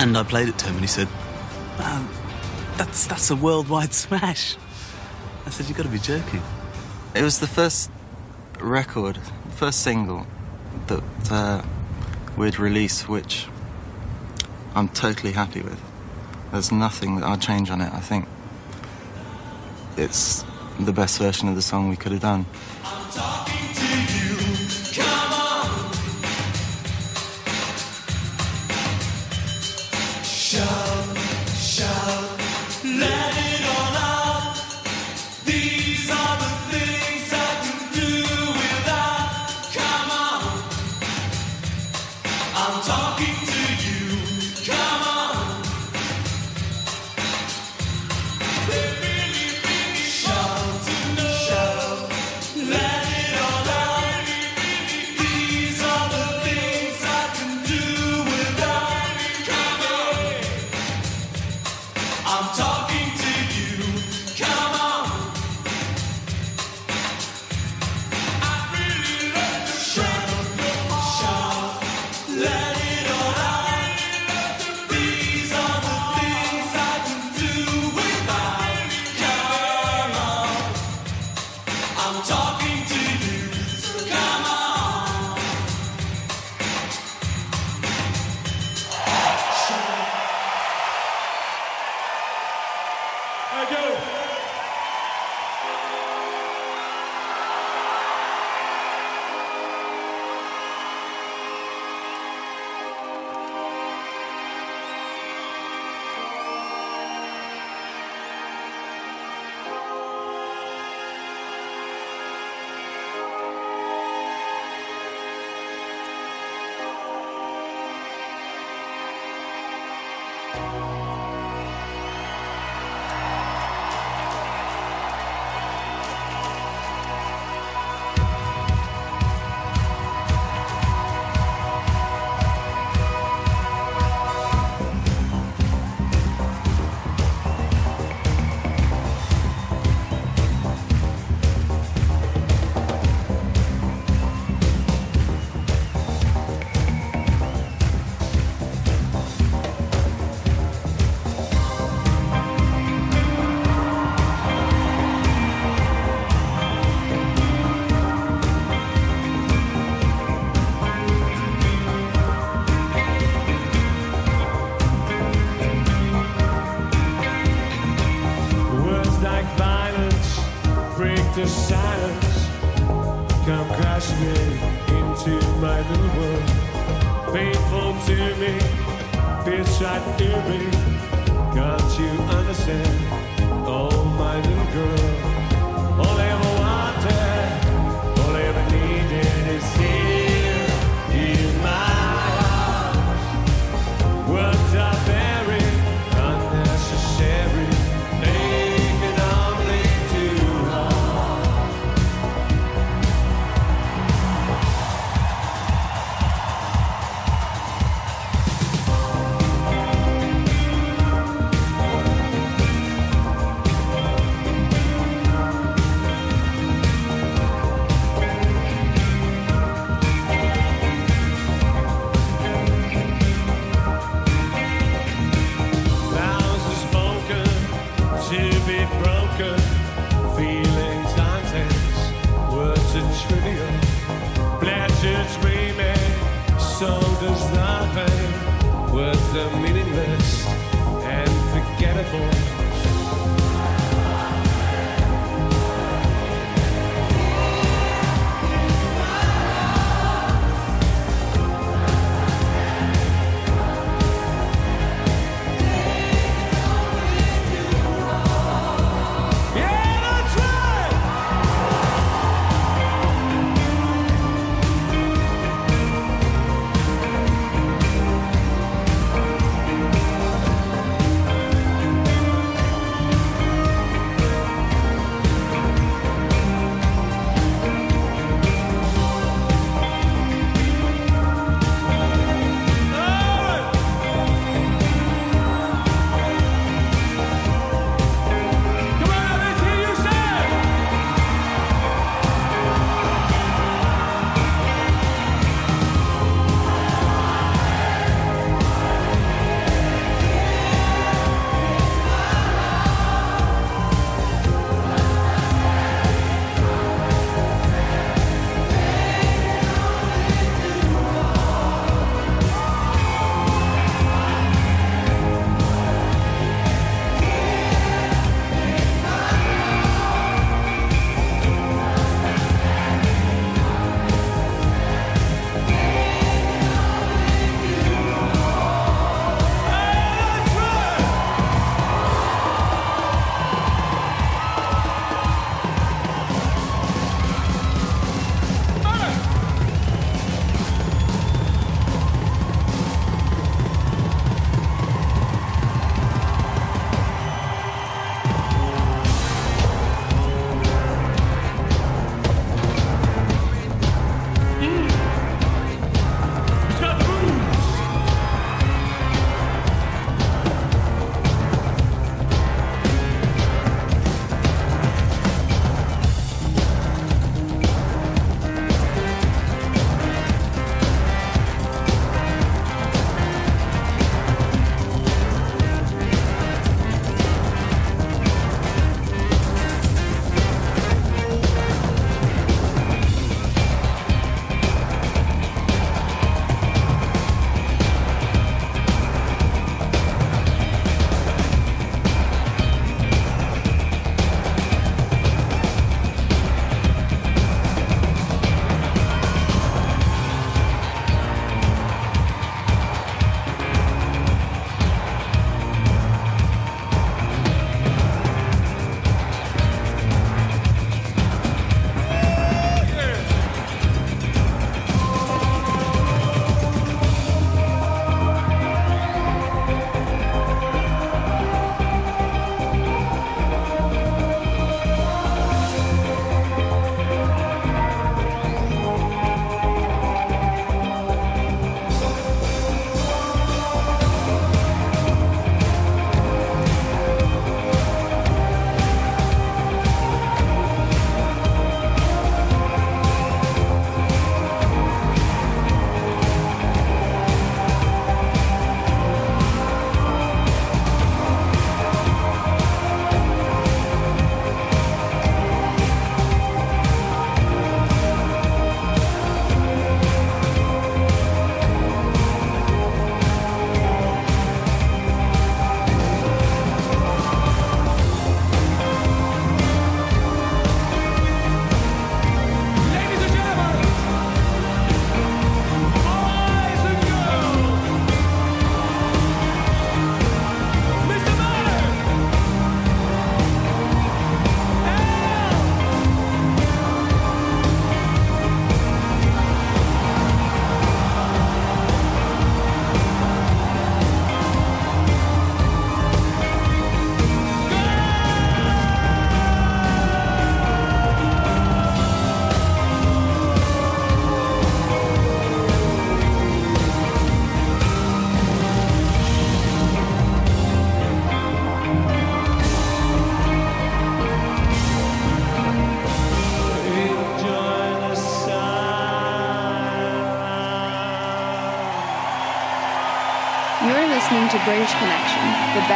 And I played it to him, and he said, "Man, that's that's a worldwide smash." I said, "You've got to be joking." It was the first record, first single that uh, we'd release, which I'm totally happy with. There's nothing that I'd change on it. I think it's the best version of the song we could have done.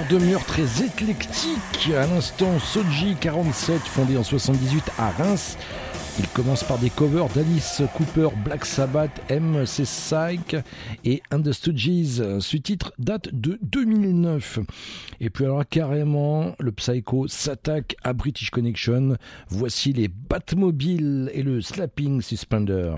Dernière demi-heure très éclectique. À l'instant, Soji 47, fondé en 78 à Reims. Il commence par des covers d'Alice Cooper, Black Sabbath, MC Psych et And the Stooges. Ce titre date de 2009. Et puis alors carrément, le Psycho s'attaque à British Connection. Voici les Batmobiles et le Slapping Suspender.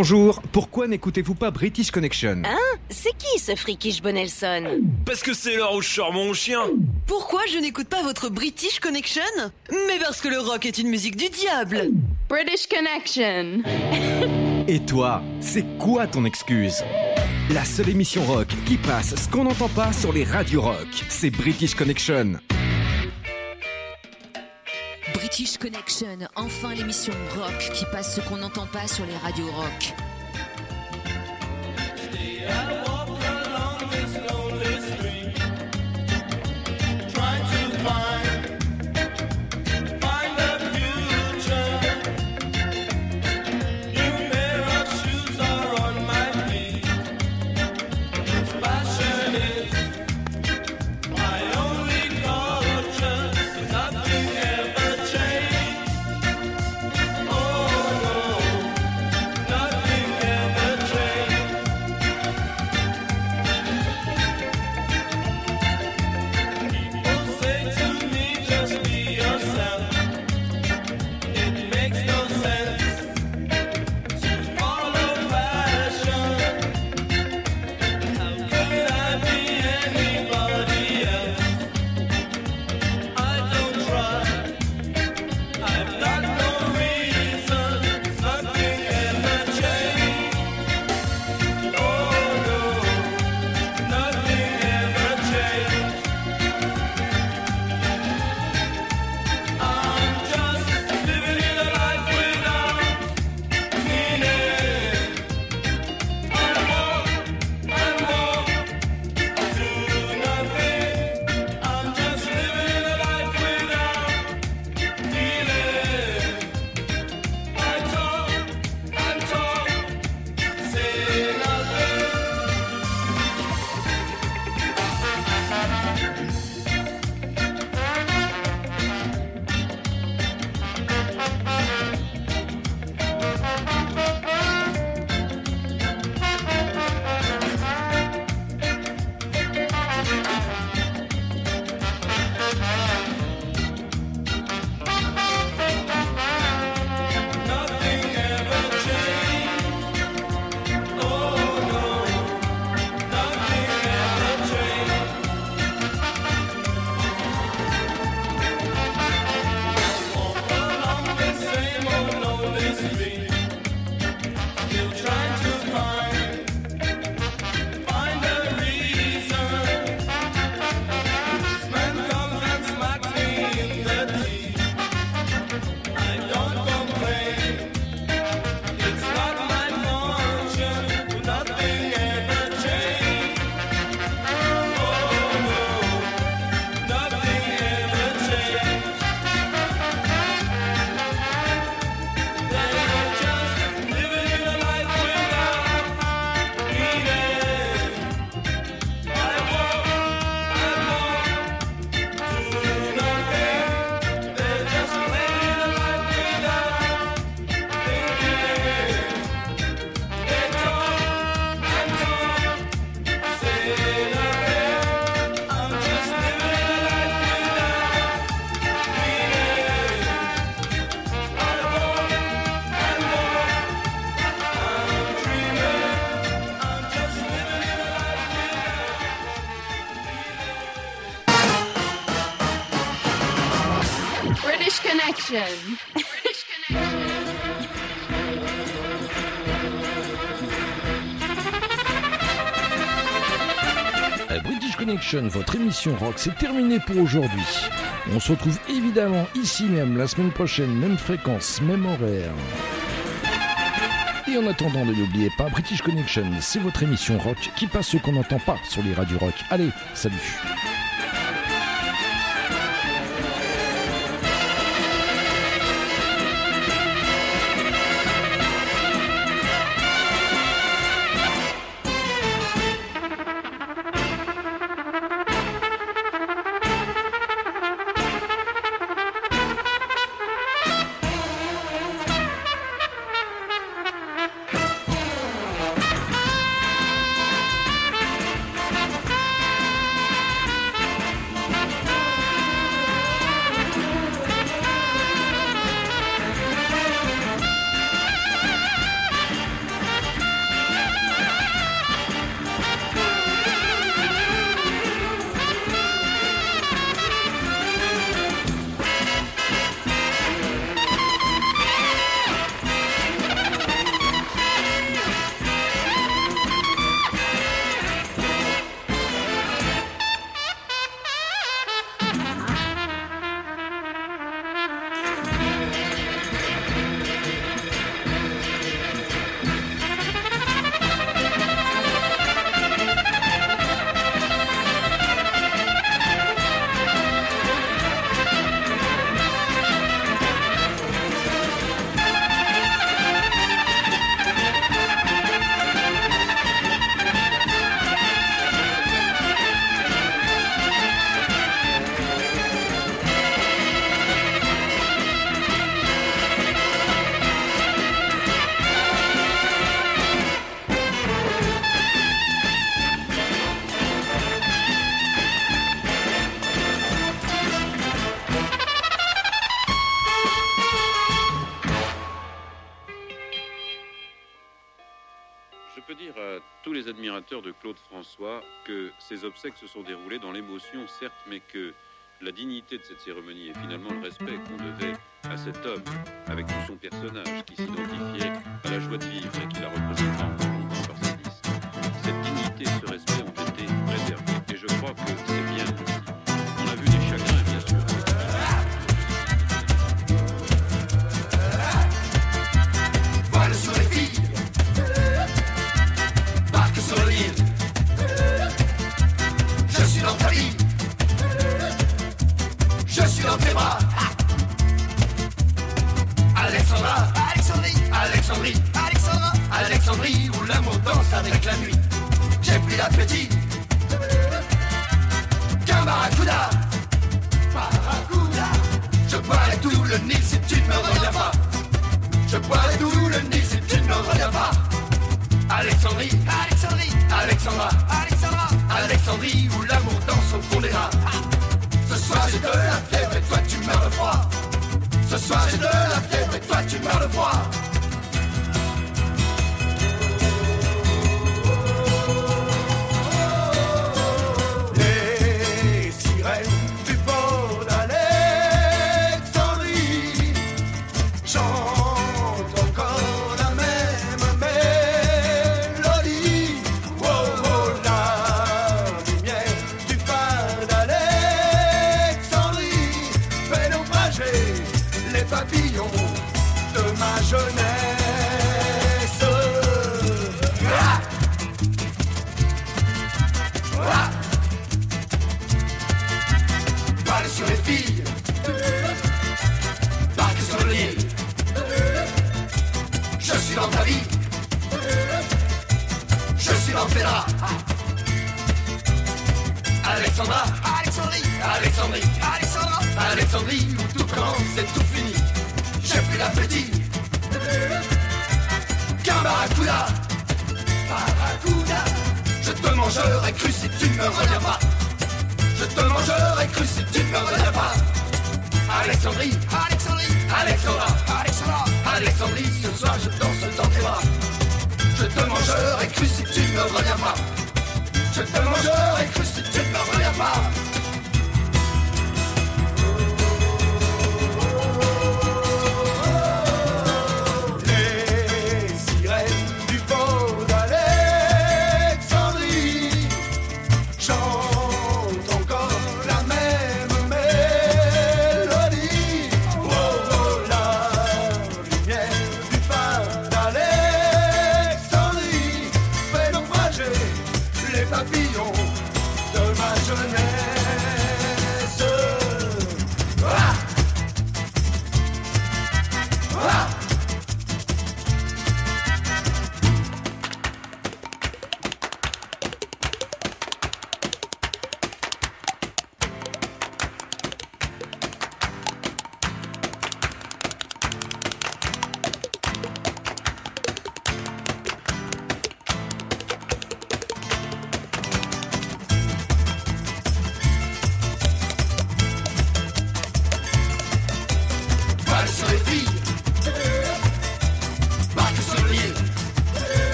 Bonjour, pourquoi n'écoutez-vous pas British Connection Hein C'est qui ce Frikish Bonelson Parce que c'est l'heure où je sors mon chien. Pourquoi je n'écoute pas votre British Connection Mais parce que le rock est une musique du diable British Connection. Et toi, c'est quoi ton excuse La seule émission rock qui passe ce qu'on n'entend pas sur les radios rock, c'est British Connection. British Connection, enfin l'émission rock qui passe ce qu'on n'entend pas sur les radios rock. British Connection. Euh, British Connection, votre émission rock, c'est terminé pour aujourd'hui. On se retrouve évidemment ici même la semaine prochaine, même fréquence, même horaire. Et en attendant, ne l'oubliez pas, British Connection, c'est votre émission rock qui passe ce qu'on n'entend pas sur les radios rock. Allez, salut que ces obsèques se sont déroulées dans l'émotion, certes, mais que la dignité de cette cérémonie et finalement le respect qu'on devait à cet homme, avec tout son personnage qui s'identifie